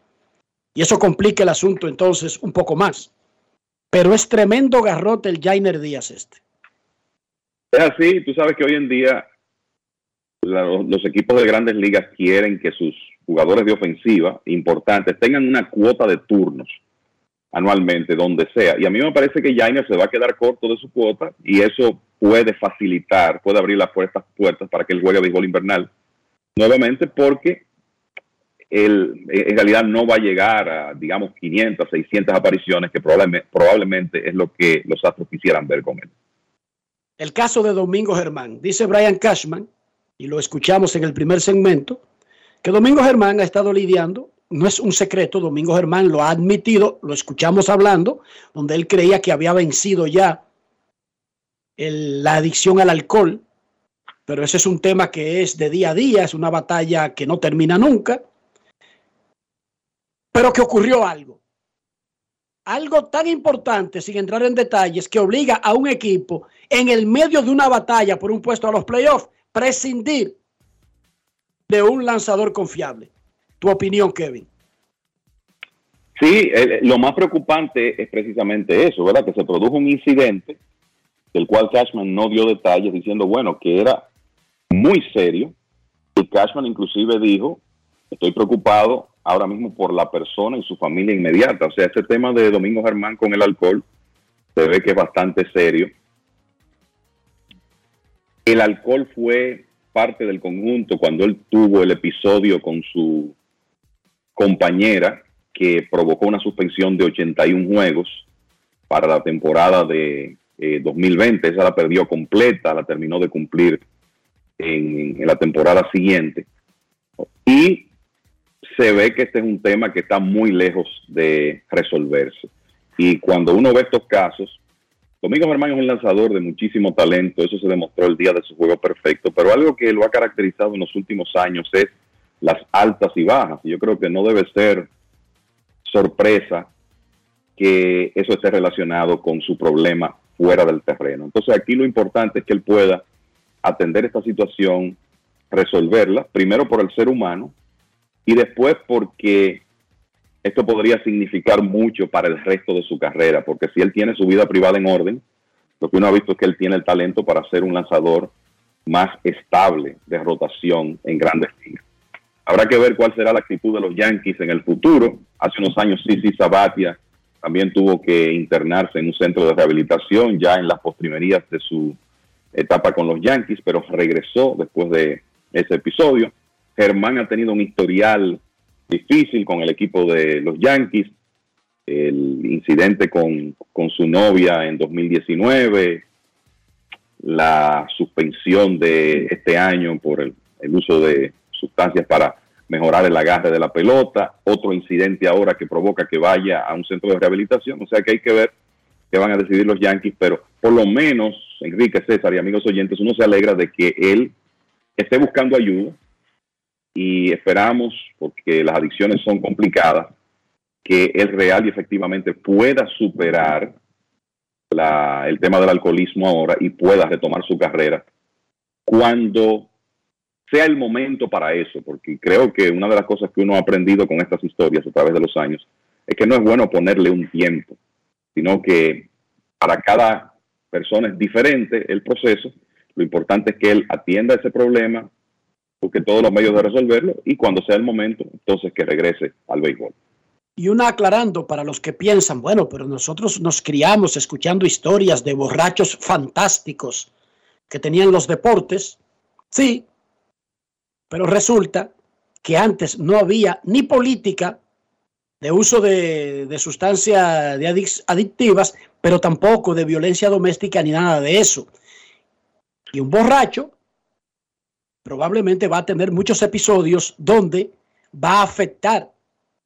Y eso complica el asunto entonces un poco más. Pero es tremendo garrote el Jainer Díaz este. Es así, tú sabes que hoy en día los equipos de grandes ligas quieren que sus jugadores de ofensiva importantes tengan una cuota de turnos anualmente, donde sea. Y a mí me parece que Jainer se va a quedar corto de su cuota y eso puede facilitar, puede abrir las puertas, puertas para que él juegue béisbol invernal nuevamente porque él en realidad no va a llegar a, digamos, 500, 600 apariciones, que probablemente, probablemente es lo que los Astros quisieran ver con él. El caso de Domingo Germán, dice Brian Cashman, y lo escuchamos en el primer segmento, que Domingo Germán ha estado lidiando no es un secreto, Domingo Germán lo ha admitido, lo escuchamos hablando, donde él creía que había vencido ya la adicción al alcohol, pero ese es un tema que es de día a día, es una batalla que no termina nunca, pero que ocurrió algo. Algo tan importante, sin entrar en detalles, que obliga a un equipo en el medio de una batalla por un puesto a los playoffs, prescindir de un lanzador confiable. Tu opinión, Kevin. Sí, lo más preocupante es precisamente eso, ¿verdad? Que se produjo un incidente del cual Cashman no dio detalles diciendo, bueno, que era muy serio. Y Cashman inclusive dijo, estoy preocupado ahora mismo por la persona y su familia inmediata. O sea, ese tema de Domingo Germán con el alcohol se ve que es bastante serio. El alcohol fue parte del conjunto cuando él tuvo el episodio con su compañera que provocó una suspensión de 81 juegos para la temporada de eh, 2020. Esa la perdió completa, la terminó de cumplir en, la temporada siguiente. Y se ve que este es un tema que está muy lejos de resolverse. Y cuando uno ve estos casos, Domingo Germán es un lanzador de muchísimo talento, eso se demostró el día de su juego perfecto, pero algo que lo ha caracterizado en los últimos años es las altas y bajas. Yo creo que no debe ser sorpresa que eso esté relacionado con su problema fuera del terreno. Entonces aquí lo importante es que él pueda atender esta situación, resolverla, primero por el ser humano y después porque esto podría significar mucho para el resto de su carrera, porque si él tiene su vida privada en orden, lo que uno ha visto es que él tiene el talento para ser un lanzador más estable de rotación en grandes ligas. Habrá que ver cuál será la actitud de los Yankees en el futuro. Hace unos años Sisi Sabatia también tuvo que internarse en un centro de rehabilitación ya en las postrimerías de su etapa con los Yankees, pero regresó después de ese episodio. Germán ha tenido un historial difícil con el equipo de los Yankees, el incidente con, su novia en 2019, la suspensión de este año por el uso de sustancias para mejorar el agarre de la pelota, otro incidente ahora que provoca que vaya a un centro de rehabilitación, o sea que hay que ver qué van a decidir los Yankees, pero por lo menos, Enrique César y amigos oyentes, uno se alegra de que él esté buscando ayuda y esperamos, porque las adicciones son complicadas, que él real y efectivamente pueda superar la- el tema del alcoholismo ahora y pueda retomar su carrera cuando sea el momento para eso, porque creo que una de las cosas que uno ha aprendido con estas historias a través de los años es que no es bueno ponerle un tiempo, sino que para cada persona es diferente el proceso. Lo importante es que él atienda ese problema, busque todos los medios de resolverlo y cuando sea el momento, entonces que regrese al béisbol. Y una aclarando para los que piensan, bueno, pero nosotros nos criamos escuchando historias de borrachos fantásticos que tenían los deportes. Sí, pero resulta que antes no había ni política de uso de, sustancias adictivas, pero tampoco de violencia doméstica ni nada de eso. Y un borracho probablemente va a tener muchos episodios donde va a afectar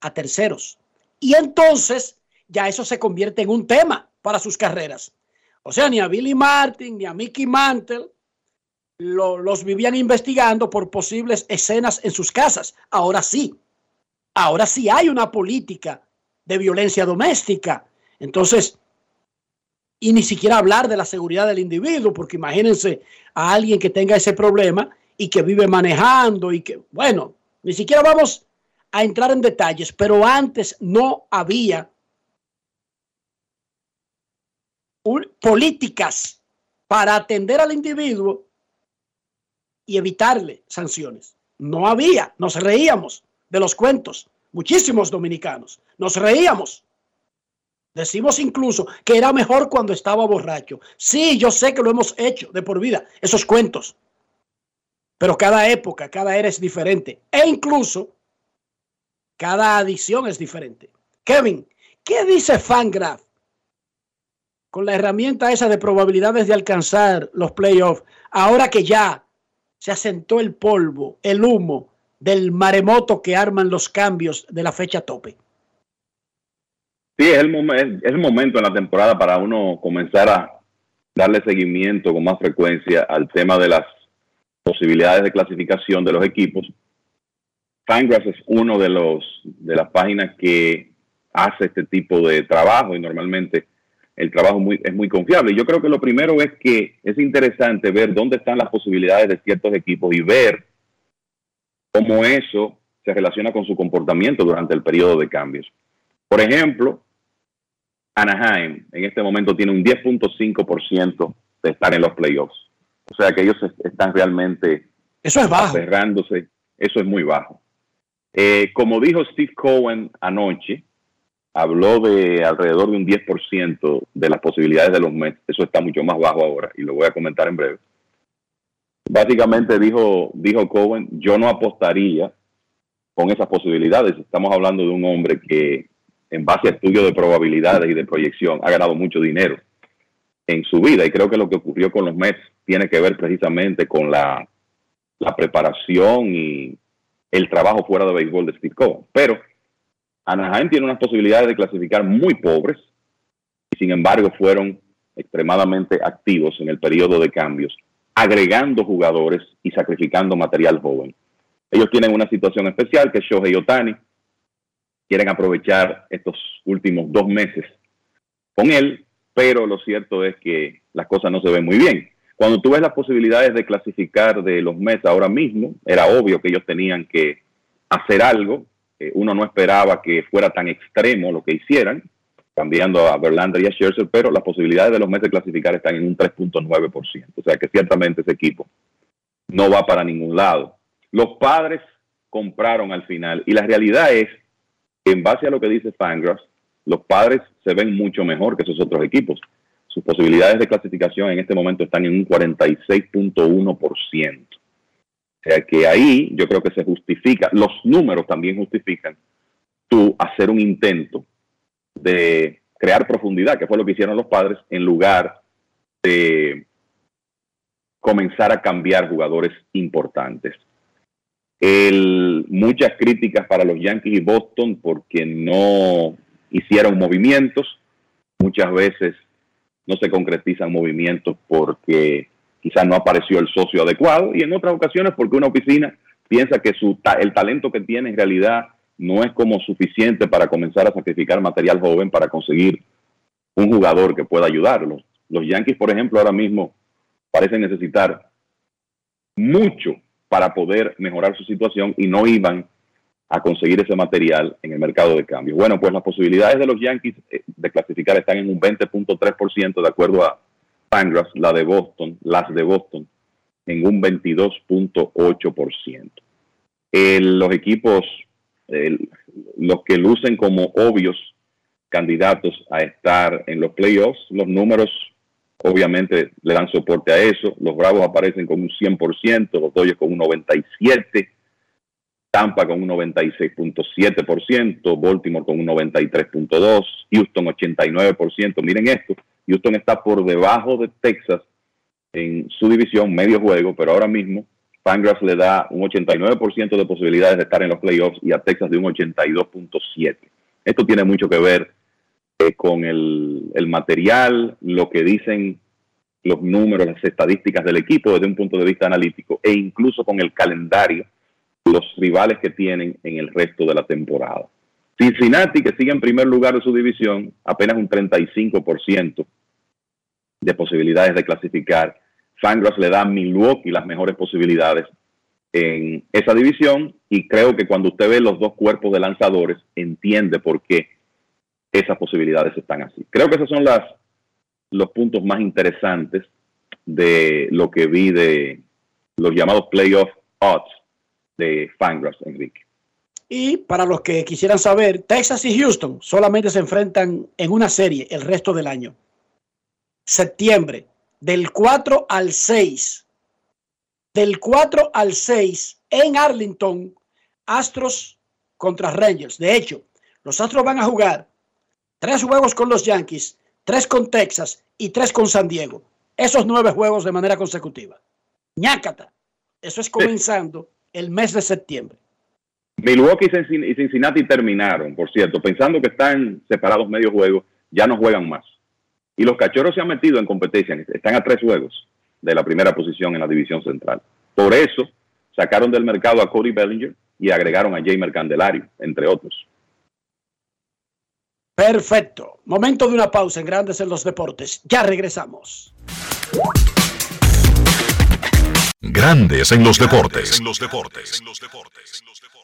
a terceros. Y entonces ya eso se convierte en un tema para sus carreras. O sea, ni a Billy Martin ni a Mickey Mantle lo- los vivían investigando por posibles escenas en sus casas. Ahora sí, ahora sí hay una política de violencia doméstica. Entonces, y ni siquiera hablar de la seguridad del individuo, porque imagínense a alguien que tenga ese problema y que vive manejando y que, bueno, ni siquiera vamos a entrar en detalles, pero antes no había políticas para atender al individuo y evitarle sanciones. No había, nos reíamos de los cuentos, muchísimos dominicanos, nos reíamos. Decimos incluso que era mejor cuando estaba borracho. Sí, yo sé que lo hemos hecho de por vida, esos cuentos. Pero cada época, cada era es diferente. E incluso cada adición es diferente. Kevin, ¿qué dice Fangraph con la herramienta esa de probabilidades de alcanzar los playoffs? Ahora que ya se asentó el polvo, el humo del maremoto que arman los cambios de la fecha tope. Sí, es el, momento en la temporada para uno comenzar a darle seguimiento con más frecuencia al tema de las posibilidades de clasificación de los equipos. Fangraphs es uno de los de las páginas que hace este tipo de trabajo y normalmente el trabajo muy, es muy confiable. Yo creo que lo primero es que es interesante ver dónde están las posibilidades de ciertos equipos y ver cómo eso se relaciona con su comportamiento durante el periodo de cambios. Por ejemplo, Anaheim en este momento tiene un 10.5% de estar en los playoffs. O sea que ellos est- están realmente Eso es bajo. aferrándose. Eso es muy bajo. Eh, como dijo Steve Cohen anoche, habló de alrededor de un 10% de las posibilidades de los Mets. Eso está mucho más bajo ahora y lo voy a comentar en breve. Básicamente dijo, dijo Cohen, yo no apostaría con esas posibilidades. Estamos hablando de un hombre que en base a estudios de probabilidades y de proyección ha ganado mucho dinero en su vida y creo que lo que ocurrió con los Mets tiene que ver precisamente con la, la preparación y el trabajo fuera de béisbol de Steve Cohen. Pero Anaheim tiene unas posibilidades de clasificar muy pobres y sin embargo fueron extremadamente activos en el periodo de cambios, agregando jugadores y sacrificando material joven. Ellos tienen una situación especial que Shohei Otani. Quieren aprovechar estos últimos dos meses con él, pero lo cierto es que las cosas no se ven muy bien. Cuando tú ves las posibilidades de clasificar de los Mets ahora mismo, era obvio que ellos tenían que hacer algo. Uno no esperaba que fuera tan extremo lo que hicieran, cambiando a Verlander y a Scherzer, pero las posibilidades de los Mets de clasificar están en un 3.9%. O sea que ciertamente ese equipo no va para ningún lado. Los padres compraron al final y la realidad es en base a lo que dice Fangraphs, los padres se ven mucho mejor que esos otros equipos. Sus posibilidades de clasificación en este momento están en un 46.1%. O sea que ahí yo creo que se justifica, los números también justifican tú hacer un intento de crear profundidad, que fue lo que hicieron los padres, en lugar de comenzar a cambiar jugadores importantes. Muchas críticas para los Yankees y Boston porque no hicieron movimientos. Muchas veces no se concretizan movimientos porque quizás no apareció el socio adecuado y en otras ocasiones porque una oficina piensa que su el talento que tiene en realidad no es como suficiente para comenzar a sacrificar material joven para conseguir un jugador que pueda ayudarlos. Los Yankees, por ejemplo, ahora mismo parecen necesitar mucho para poder mejorar su situación y no iban a conseguir ese material en el mercado de cambio. Bueno, pues las posibilidades de los Yankees eh, de clasificar están en un 20.3% de acuerdo a Fangraphs, la de Boston, las de Boston, en un 22.8%. El- los equipos, los que lucen como obvios candidatos a estar en los playoffs, los números obviamente le dan soporte a eso. Los Bravos aparecen con un 100%, los Dodgers con un 97%, Tampa con un 96.7%, Baltimore con un 93.2%, Houston 89%. Miren esto, Houston está por debajo de Texas en su división, medio juego, pero ahora mismo Fangraphs le da un 89% de posibilidades de estar en los playoffs y a Texas de un 82.7%. Esto tiene mucho que ver eh, con el, el material, lo que dicen los números, las estadísticas del equipo desde un punto de vista analítico e incluso con el calendario, los rivales que tienen en el resto de la temporada. Cincinnati, que sigue en primer lugar de su división, apenas un 35% de posibilidades de clasificar. Fangraphs le da a Milwaukee las mejores posibilidades en esa división y creo que cuando usted ve los dos cuerpos de lanzadores entiende por qué esas posibilidades están así. Creo que esos son las, los puntos más interesantes de lo que vi de los llamados playoff odds de Fangraphs, Enrique. Y para los que quisieran saber, Texas y Houston solamente se enfrentan en una serie el resto del año. Septiembre, del 4 al 6. Del 4 al 6 en Arlington, Astros contra Rangers. De hecho, los Astros van a jugar tres juegos con los Yankees, tres con Texas y tres con San Diego. Esos nueve juegos de manera consecutiva. ñácata. Eso es comenzando el mes de septiembre. Milwaukee y Cincin- y Cincinnati terminaron, por cierto, pensando que están separados medio juego, ya no juegan más. Y los cachorros se han metido en competencia, están a tres juegos de la primera posición en la división central. Por eso sacaron del mercado a Cody Bellinger y agregaron a Jamer Candelario, entre otros. Perfecto. Momento de una pausa en Grandes en los Deportes. Ya regresamos. Grandes en los deportes.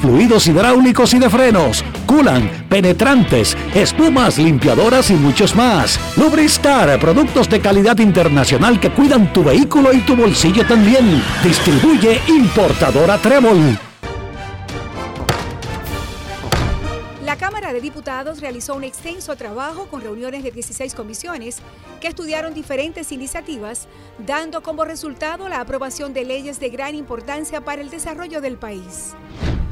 fluidos hidráulicos y de frenos, culan, penetrantes, espumas, limpiadoras y muchos más. Lubristar, productos de calidad internacional que cuidan tu vehículo y tu bolsillo también. Distribuye importadora Trébol. La Cámara de Diputados realizó un extenso trabajo con reuniones de 16 comisiones que estudiaron diferentes iniciativas, dando como resultado la aprobación de leyes de gran importancia para el desarrollo del país.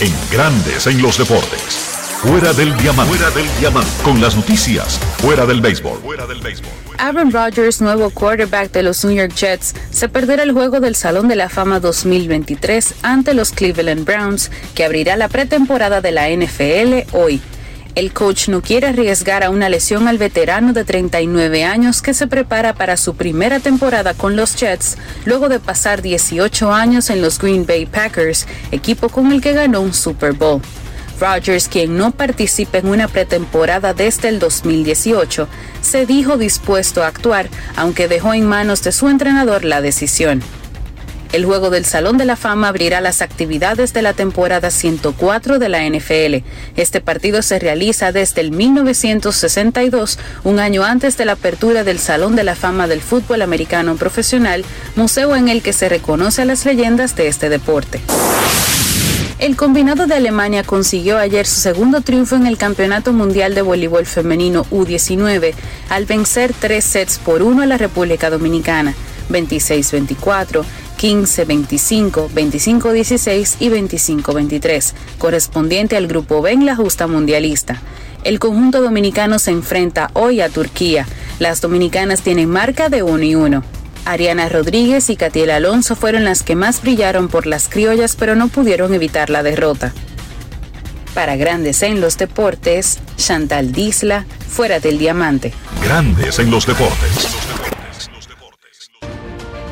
En Grandes en los deportes. Fuera del diamante. Fuera del diamante. Con las noticias. Fuera del béisbol. Fuera del béisbol. Aaron Rodgers, nuevo quarterback de los New York Jets, se perderá el juego del Salón de la Fama 2023 ante los Cleveland Browns, que abrirá la pretemporada de la NFL hoy. El coach no quiere arriesgar a una lesión al veterano de 39 años que se prepara para su primera temporada con los Jets, luego de pasar 18 años en los Green Bay Packers, equipo con el que ganó un Super Bowl. Rodgers, quien no participa en una pretemporada desde el 2018, se dijo dispuesto a actuar, aunque dejó en manos de su entrenador la decisión. El juego del Salón de la Fama abrirá las actividades de la temporada 104 de la NFL. Este partido se realiza desde el 1962, un año antes de la apertura del Salón de la Fama del Fútbol Americano Profesional, museo en el que se reconoce a las leyendas de este deporte. El combinado de Alemania consiguió ayer su segundo triunfo en el Campeonato Mundial de Voleibol Femenino U19 al vencer tres sets por uno a la República Dominicana, 26-24, 15-25, 25-16 y 25-23, correspondiente al Grupo B en la justa mundialista. El conjunto dominicano se enfrenta hoy a Turquía. Las dominicanas tienen marca de 1 y 1. Ariana Rodríguez y Catiel Alonso fueron las que más brillaron por las criollas, pero no pudieron evitar la derrota. Para Grandes en los Deportes, Chantal Disla, fuera del diamante. Grandes en los deportes.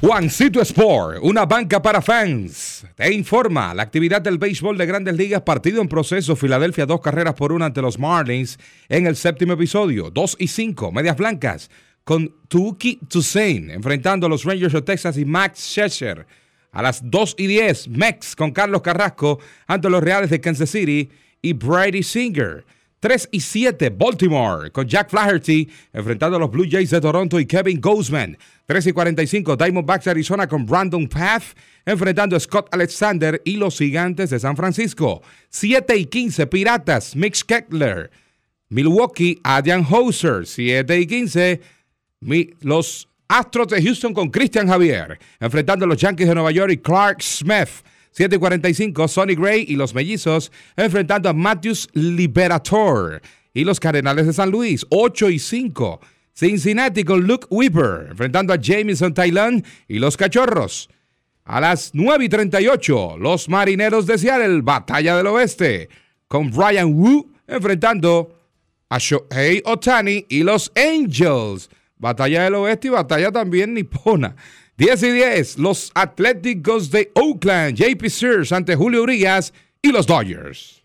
Juancito Sport, una banca para fans. Te informa la actividad del béisbol de grandes ligas, partido en proceso. Filadelfia, dos carreras por una ante los Marlins en el séptimo episodio. Dos y cinco, medias blancas, con Tuki Toussaint enfrentando a los Rangers de Texas y Max Scherzer. A las 2 y 10, Mex con Carlos Carrasco ante los Reales de Kansas City y Brady Singer. 3 y 7, Baltimore con Jack Flaherty enfrentando a los Blue Jays de Toronto y Kevin Gausman. 3 y 45, Diamondbacks Arizona con Brandon Path enfrentando a Scott Alexander y los Gigantes de San Francisco. 7 y 15, Piratas, Mitch Kettler. Milwaukee, Adrian Hauser. 7 y 15, mi- los Astros de Houston con Christian Javier enfrentando a los Yankees de Nueva York y Clark Smith. 7 y 45, Sonny Gray y los Mellizos enfrentando a Matthews Liberator y los Cardenales de San Luis. 8 y 5, Cincinnati con Luke Weaver enfrentando a Jameson Thailand y los Cachorros. A las 9 y 38, los Marineros de Seattle, Batalla del Oeste, con Brian Wu enfrentando a Shohei Otani y los Angels. Batalla del Oeste y batalla también nipona. 10 y 10, los Atléticos de Oakland, JP Sears ante Julio Urias y los Dodgers.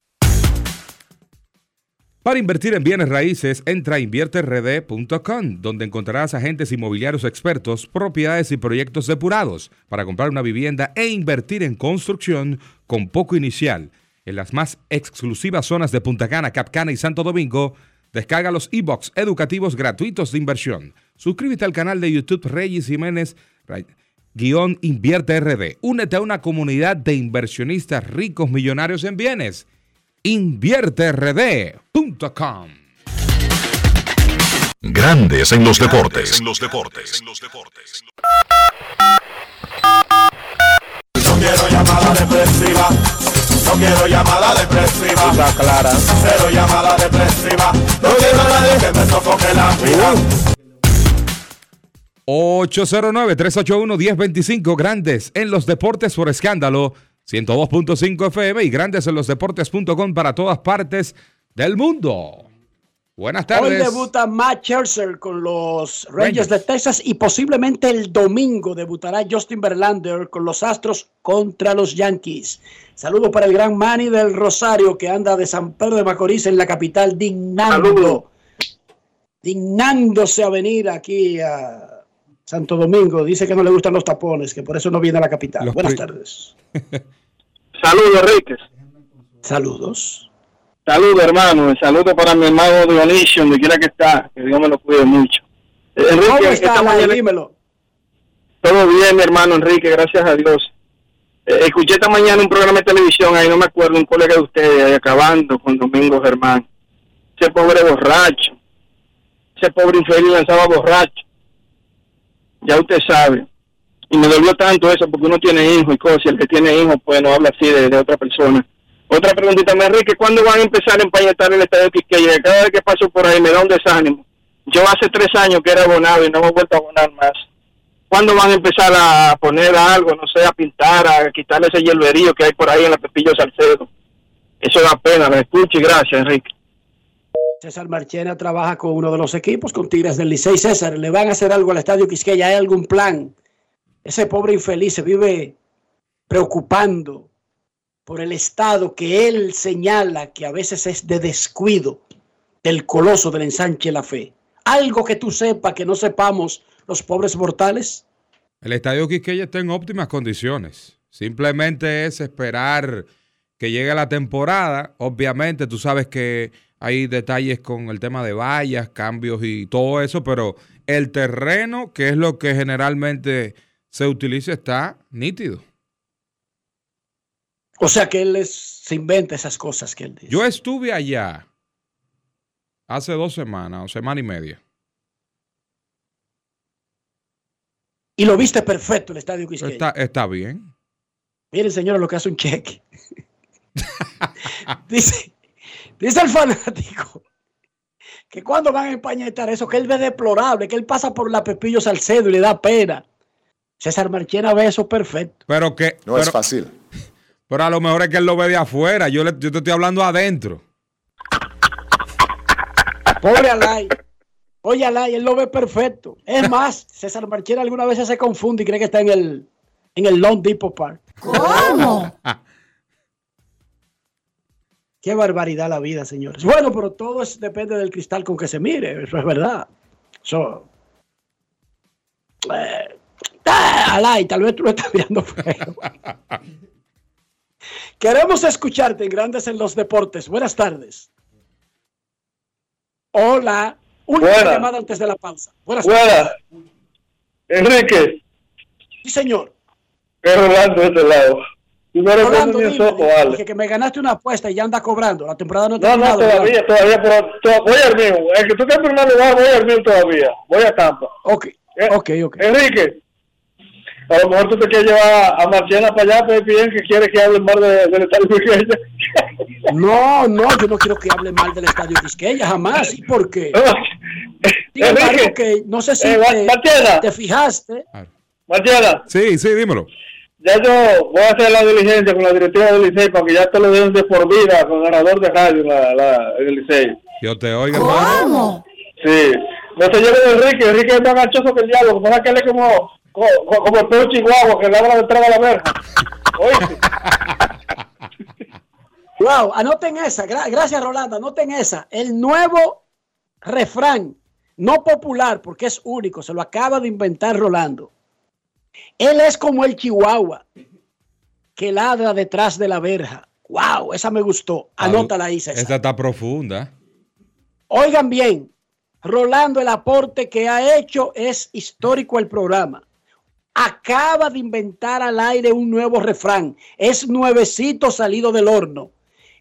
Para invertir en bienes raíces, entra a invierterd.com, donde encontrarás agentes inmobiliarios expertos, propiedades y proyectos depurados para comprar una vivienda e invertir en construcción con poco inicial. En las más exclusivas zonas de Punta Cana, Capcana y Santo Domingo, descarga los e-books educativos gratuitos de inversión. Suscríbete al canal de YouTube Reyes Jiménez guion Invierte RD. Únete a una comunidad de inversionistas ricos millonarios en bienes. InvierteRD.com Grandes en los deportes. En los deportes. No quiero llamada depresiva. No quiero llamada depresiva. Está clara. Cero llamada depresiva. No quiero a nadie que me sofoque la vida. 809-381-1025, Grandes en los Deportes por escándalo, 102.5 FM y Grandes en los Deportes.com para todas partes del mundo. Buenas Hoy tardes. debuta Matt Scherzer con los Rangers, de Texas y posiblemente el domingo debutará Justin Verlander con los Astros contra los Yankees. Saludos para el gran Manny del Rosario que anda de San Pedro de Macorís en la capital dignando, dignándose a venir aquí a Santo Domingo. Dice que no le gustan los tapones, que por eso no viene a la capital. Los Buenas tardes. Saludos, Enrique. Saludos. Saludos, hermano. Saludos para mi hermano Dionisio, donde quiera que está. Que Dios me lo cuide mucho. Eh, Enrique, ¿Cómo esta está, mañana- Dímelo. Todo bien, mi hermano Enrique, gracias a Dios. Eh, escuché esta mañana un programa de televisión, ahí no me acuerdo, un colega de ustedes, ahí acabando con Domingo Germán. Ese pobre borracho, ese pobre infeliz lanzaba borracho. Ya usted sabe. Y me dolió tanto eso porque uno tiene hijos y cosas, y el que tiene hijos pues no habla así de, otra persona. Otra preguntita, más, Enrique, ¿cuándo van a empezar a empañetar el estadio Quisqueya? Cada vez que paso por ahí me da un desánimo. Yo hace tres años que era abonado y no me he vuelto a abonar más. ¿Cuándo van a empezar a poner algo, no sé, a pintar, a quitarle ese hierberío que hay por ahí en la Pepillo Salcedo? Eso da pena, lo escucho y gracias, Enrique. César Marchena trabaja con uno de los equipos, con Tigres del Licey. César, ¿le van a hacer algo al Estadio Quisqueya? ¿Hay algún plan? Ese pobre infeliz se vive preocupando por el estado que él señala que a veces es de descuido del coloso del ensanche La Fe. Algo que tú sepas que no sepamos los pobres mortales. El estadio Quisqueya está en óptimas condiciones. Simplemente es esperar que llegue la temporada. Obviamente, tú sabes que hay detalles con el tema de vallas, cambios y todo eso, pero el terreno, que es lo que generalmente se utiliza, está nítido. O sea que él es- se inventa esas cosas que él dice. Yo estuve allá hace dos semanas o semana y media. Y lo viste perfecto el Estadio Quisqueya. Está, está bien. Miren, señores, lo que hace un cheque. dice, dice el fanático que cuando van a empañetar eso, que él ve deplorable, que él pasa por la Pepillo Salcedo y le da pena. César Marchena ve eso perfecto. Pero que. No es fácil. Pero a lo mejor es que él lo ve de afuera. Yo, le- yo te estoy hablando adentro. Pobre Alay. Oye, Alay, él lo ve perfecto. Es más, César Marchena alguna vez se confunde y cree que está en el, en el Long Depot Park. ¿Cómo? Qué barbaridad la vida, señores. Bueno, pero todo es- depende del cristal con que se mire, eso es verdad. Eso. Eh, ah, Alay, tal vez tú lo estás mirando feo. Queremos escucharte en Grandes en los Deportes. Buenas tardes. Hola. Una Buenas. llamada antes de la pausa. Buenas Buenas. tardes. Enrique, Sí, señor. es Rolando de este lado. Primero Rolando, dime, porque que me ganaste una apuesta y ya anda cobrando. La temporada no ha No, no, todavía, todavía, pero to- voy al mismo. El que tú estás en primer lugar, voy al mismo todavía. Voy a Tampa. Ok, ok, ok. Enrique, a lo mejor tú te quieres llevar a Marchena para allá, pero bien que quiere que hable más de, del Estadio Quisqueya. No, no, yo no quiero que hable mal del Estadio Quisqueya, jamás. ¿Y por qué? Sin embargo, Enrique, que no sé si eh, te, te fijaste. Marchena, Sí, sí, dímelo. ya yo voy a hacer la diligencia con la directiva del Licey para que ya te lo den de por vida con ganador de radio la, la, en el Licey. Yo te oigo, hermano. Sí. No se lleve de Enrique. Enrique es más ganchoso que el diablo. Lo que pasa es que él es como, como, como el perro chihuahua que le abra la entrada a la verja. Oíste. Wow, anoten esa. Gra- gracias, Rolando. Anoten esa. El nuevo refrán, no popular, porque es único, se lo acaba de inventar Rolando. Él es como el chihuahua que ladra detrás de la verja. Wow, esa me gustó. Anótala ahí, César. Esta está profunda. Oigan bien, Rolando, el aporte que ha hecho es histórico el programa. Acaba de inventar al aire un nuevo refrán. Es nuevecito salido del horno.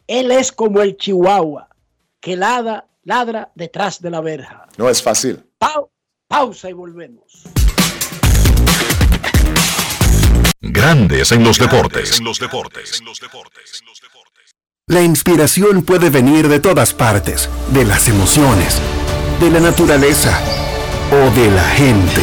Él es como el chihuahua que ladra, ladra detrás de la verja. No es fácil. Pau- pausa y volvemos. Grandes en los deportes. En los deportes. La inspiración puede venir de todas partes, de las emociones, de la naturaleza o de la gente.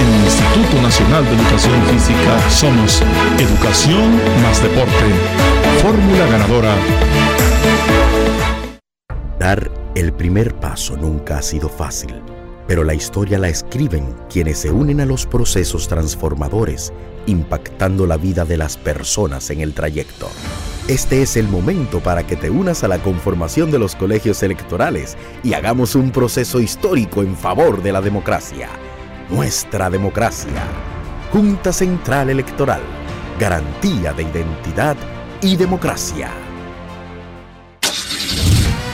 En el Instituto Nacional de Educación Física somos Educación más Deporte. Fórmula ganadora. Dar el primer paso nunca ha sido fácil, pero la historia la escriben quienes se unen a los procesos transformadores, impactando la vida de las personas en el trayecto. Este es el momento para que te unas a la conformación de los colegios electorales y hagamos un proceso histórico en favor de la democracia. Nuestra democracia. Junta Central Electoral. Garantía de identidad y democracia.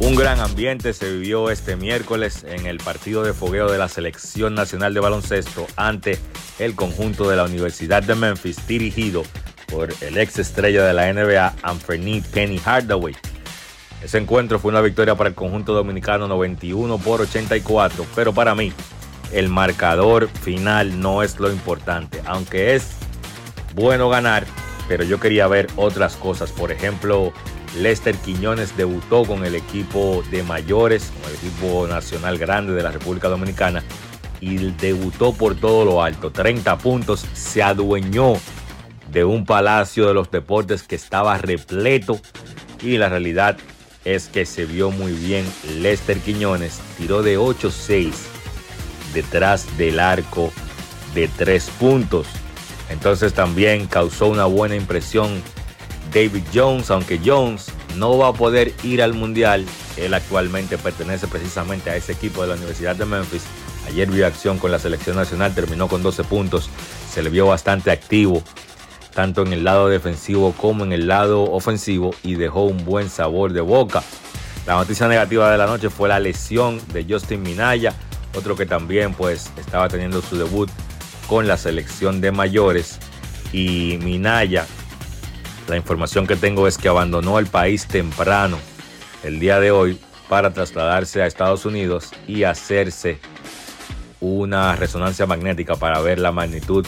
Un gran ambiente se vivió este miércoles en el partido de fogueo de la Selección Nacional de Baloncesto ante el conjunto de la Universidad de Memphis, dirigido por el ex estrella de la NBA, Anthony Penny Hardaway. Ese encuentro fue una victoria para el conjunto dominicano 91 por 84, pero para mí el marcador final no es lo importante, aunque es bueno ganar, pero yo quería ver otras cosas, por ejemplo, Lester Quiñones debutó con el equipo de mayores, con el equipo nacional grande de la República Dominicana y debutó por todo lo alto. 30 puntos, se adueñó de un palacio de los deportes que estaba repleto y la realidad es que se vio muy bien Lester Quiñones, tiró de 8-6 detrás del arco de 3 puntos. Entonces también causó una buena impresión David Jones, aunque Jones no va a poder ir al Mundial, él actualmente pertenece precisamente a ese equipo de la Universidad de Memphis. Ayer vio acción con la selección nacional, terminó con 12 puntos, se le vio bastante activo, tanto en el lado defensivo como en el lado ofensivo, y dejó un buen sabor de boca. La noticia negativa de la noche fue la lesión de Justin Minaya, otro que también pues estaba teniendo su debut con la selección de mayores. Y Minaya la información que tengo es que abandonó el país temprano el día de hoy para trasladarse a Estados Unidos y hacerse una resonancia magnética para ver la magnitud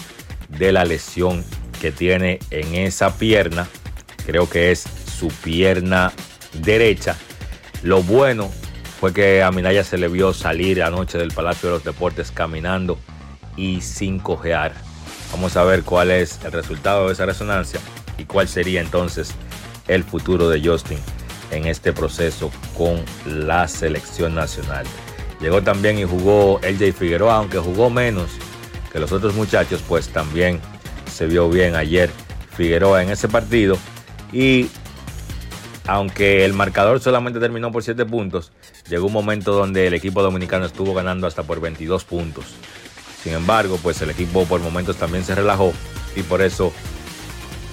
de la lesión que tiene en esa pierna. Creo que es su pierna derecha. Lo bueno fue que a Minaya se le vio salir anoche del Palacio de los Deportes caminando y sin cojear. Vamos a ver cuál es el resultado de esa resonancia y cuál sería entonces el futuro de Justin en este proceso con la selección nacional. Llegó también y jugó LJ Figueroa, aunque jugó menos que los otros muchachos, pues también se vio bien ayer Figueroa en ese partido. Y aunque el marcador solamente terminó por 7 puntos, llegó un momento donde el equipo dominicano estuvo ganando hasta por 22 puntos. Sin embargo, pues el equipo por momentos también se relajó y por eso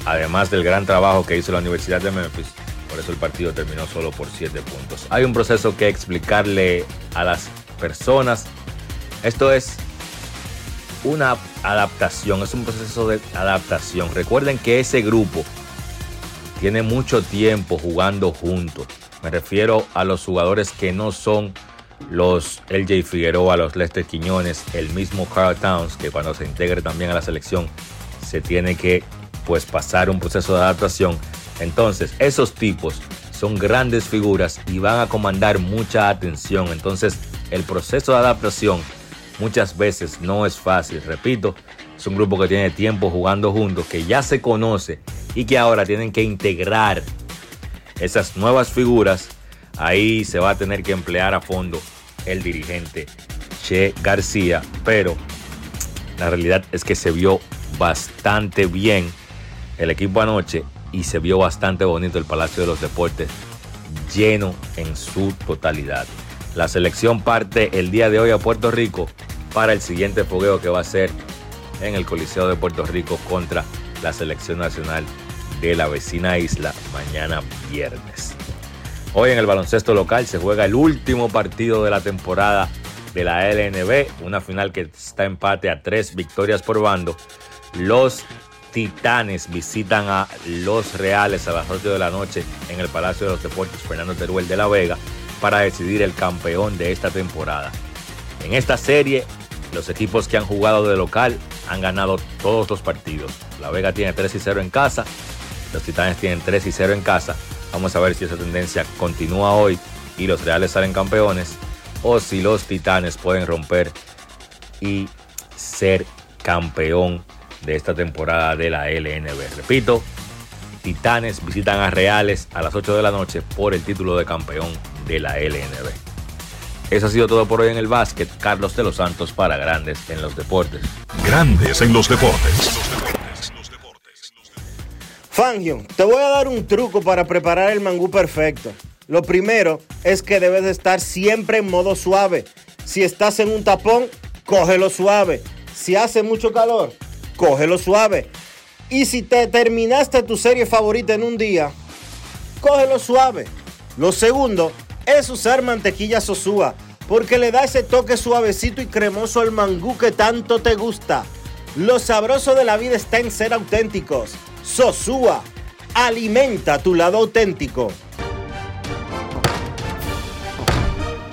además del gran trabajo que hizo la Universidad de Memphis, Por eso el partido terminó solo por 7 puntos. Hay un proceso que explicarle a las personas. Esto es una adaptación, es un proceso de adaptación. Recuerden que ese grupo tiene mucho tiempo jugando juntos. Me refiero a los jugadores que no son los LJ Figueroa, los Lester Quiñones, el mismo Carl Towns, que cuando se integre también a la selección se tiene que pues pasar un proceso de adaptación. Entonces, esos tipos son grandes figuras y van a comandar mucha atención. Entonces, el proceso de adaptación muchas veces no es fácil. Repito, es un grupo que tiene tiempo jugando juntos, que ya se conoce y que ahora tienen que integrar esas nuevas figuras. Ahí se va a tener que emplear a fondo el dirigente Che García, pero la realidad es que se vio bastante bien el equipo anoche y se vio bastante bonito el Palacio de los Deportes lleno en su totalidad. La selección parte el día de hoy a Puerto Rico para el siguiente fogueo que va a ser en el Coliseo de Puerto Rico contra la selección nacional de la vecina isla mañana viernes. Hoy en el baloncesto local se juega el último partido de la temporada de la LNB, una final que está empate a tres victorias por bando. Los Titanes visitan a los Reales a las 8 de la noche en el Palacio de los Deportes Fernando Teruel de la Vega para decidir el campeón de esta temporada. En esta serie, los equipos que han jugado de local han ganado todos los partidos. La Vega tiene 3 y 0 en casa, los Titanes tienen 3 y 0 en casa. Vamos a ver si esa tendencia continúa hoy y los Reales salen campeones o si los Titanes pueden romper y ser campeón de esta temporada de la LNB. Repito, Titanes visitan a Reales a las 8 de la noche por el título de campeón de la LNB. Eso ha sido todo por hoy en el básquet. Carlos de los Santos para Grandes en los Deportes. Grandes en los deportes. Fangio, te voy a dar un truco para preparar el mangú perfecto. Lo primero es que debes de estar siempre en modo suave. Si estás en un tapón, cógelo suave. Si hace mucho calor, cógelo suave. Y si te terminaste tu serie favorita en un día, cógelo suave. Lo segundo es usar mantequilla sosúa, porque le da ese toque suavecito y cremoso al mangú que tanto te gusta. Lo sabroso de la vida está en ser auténticos. Sosúa, alimenta tu lado auténtico.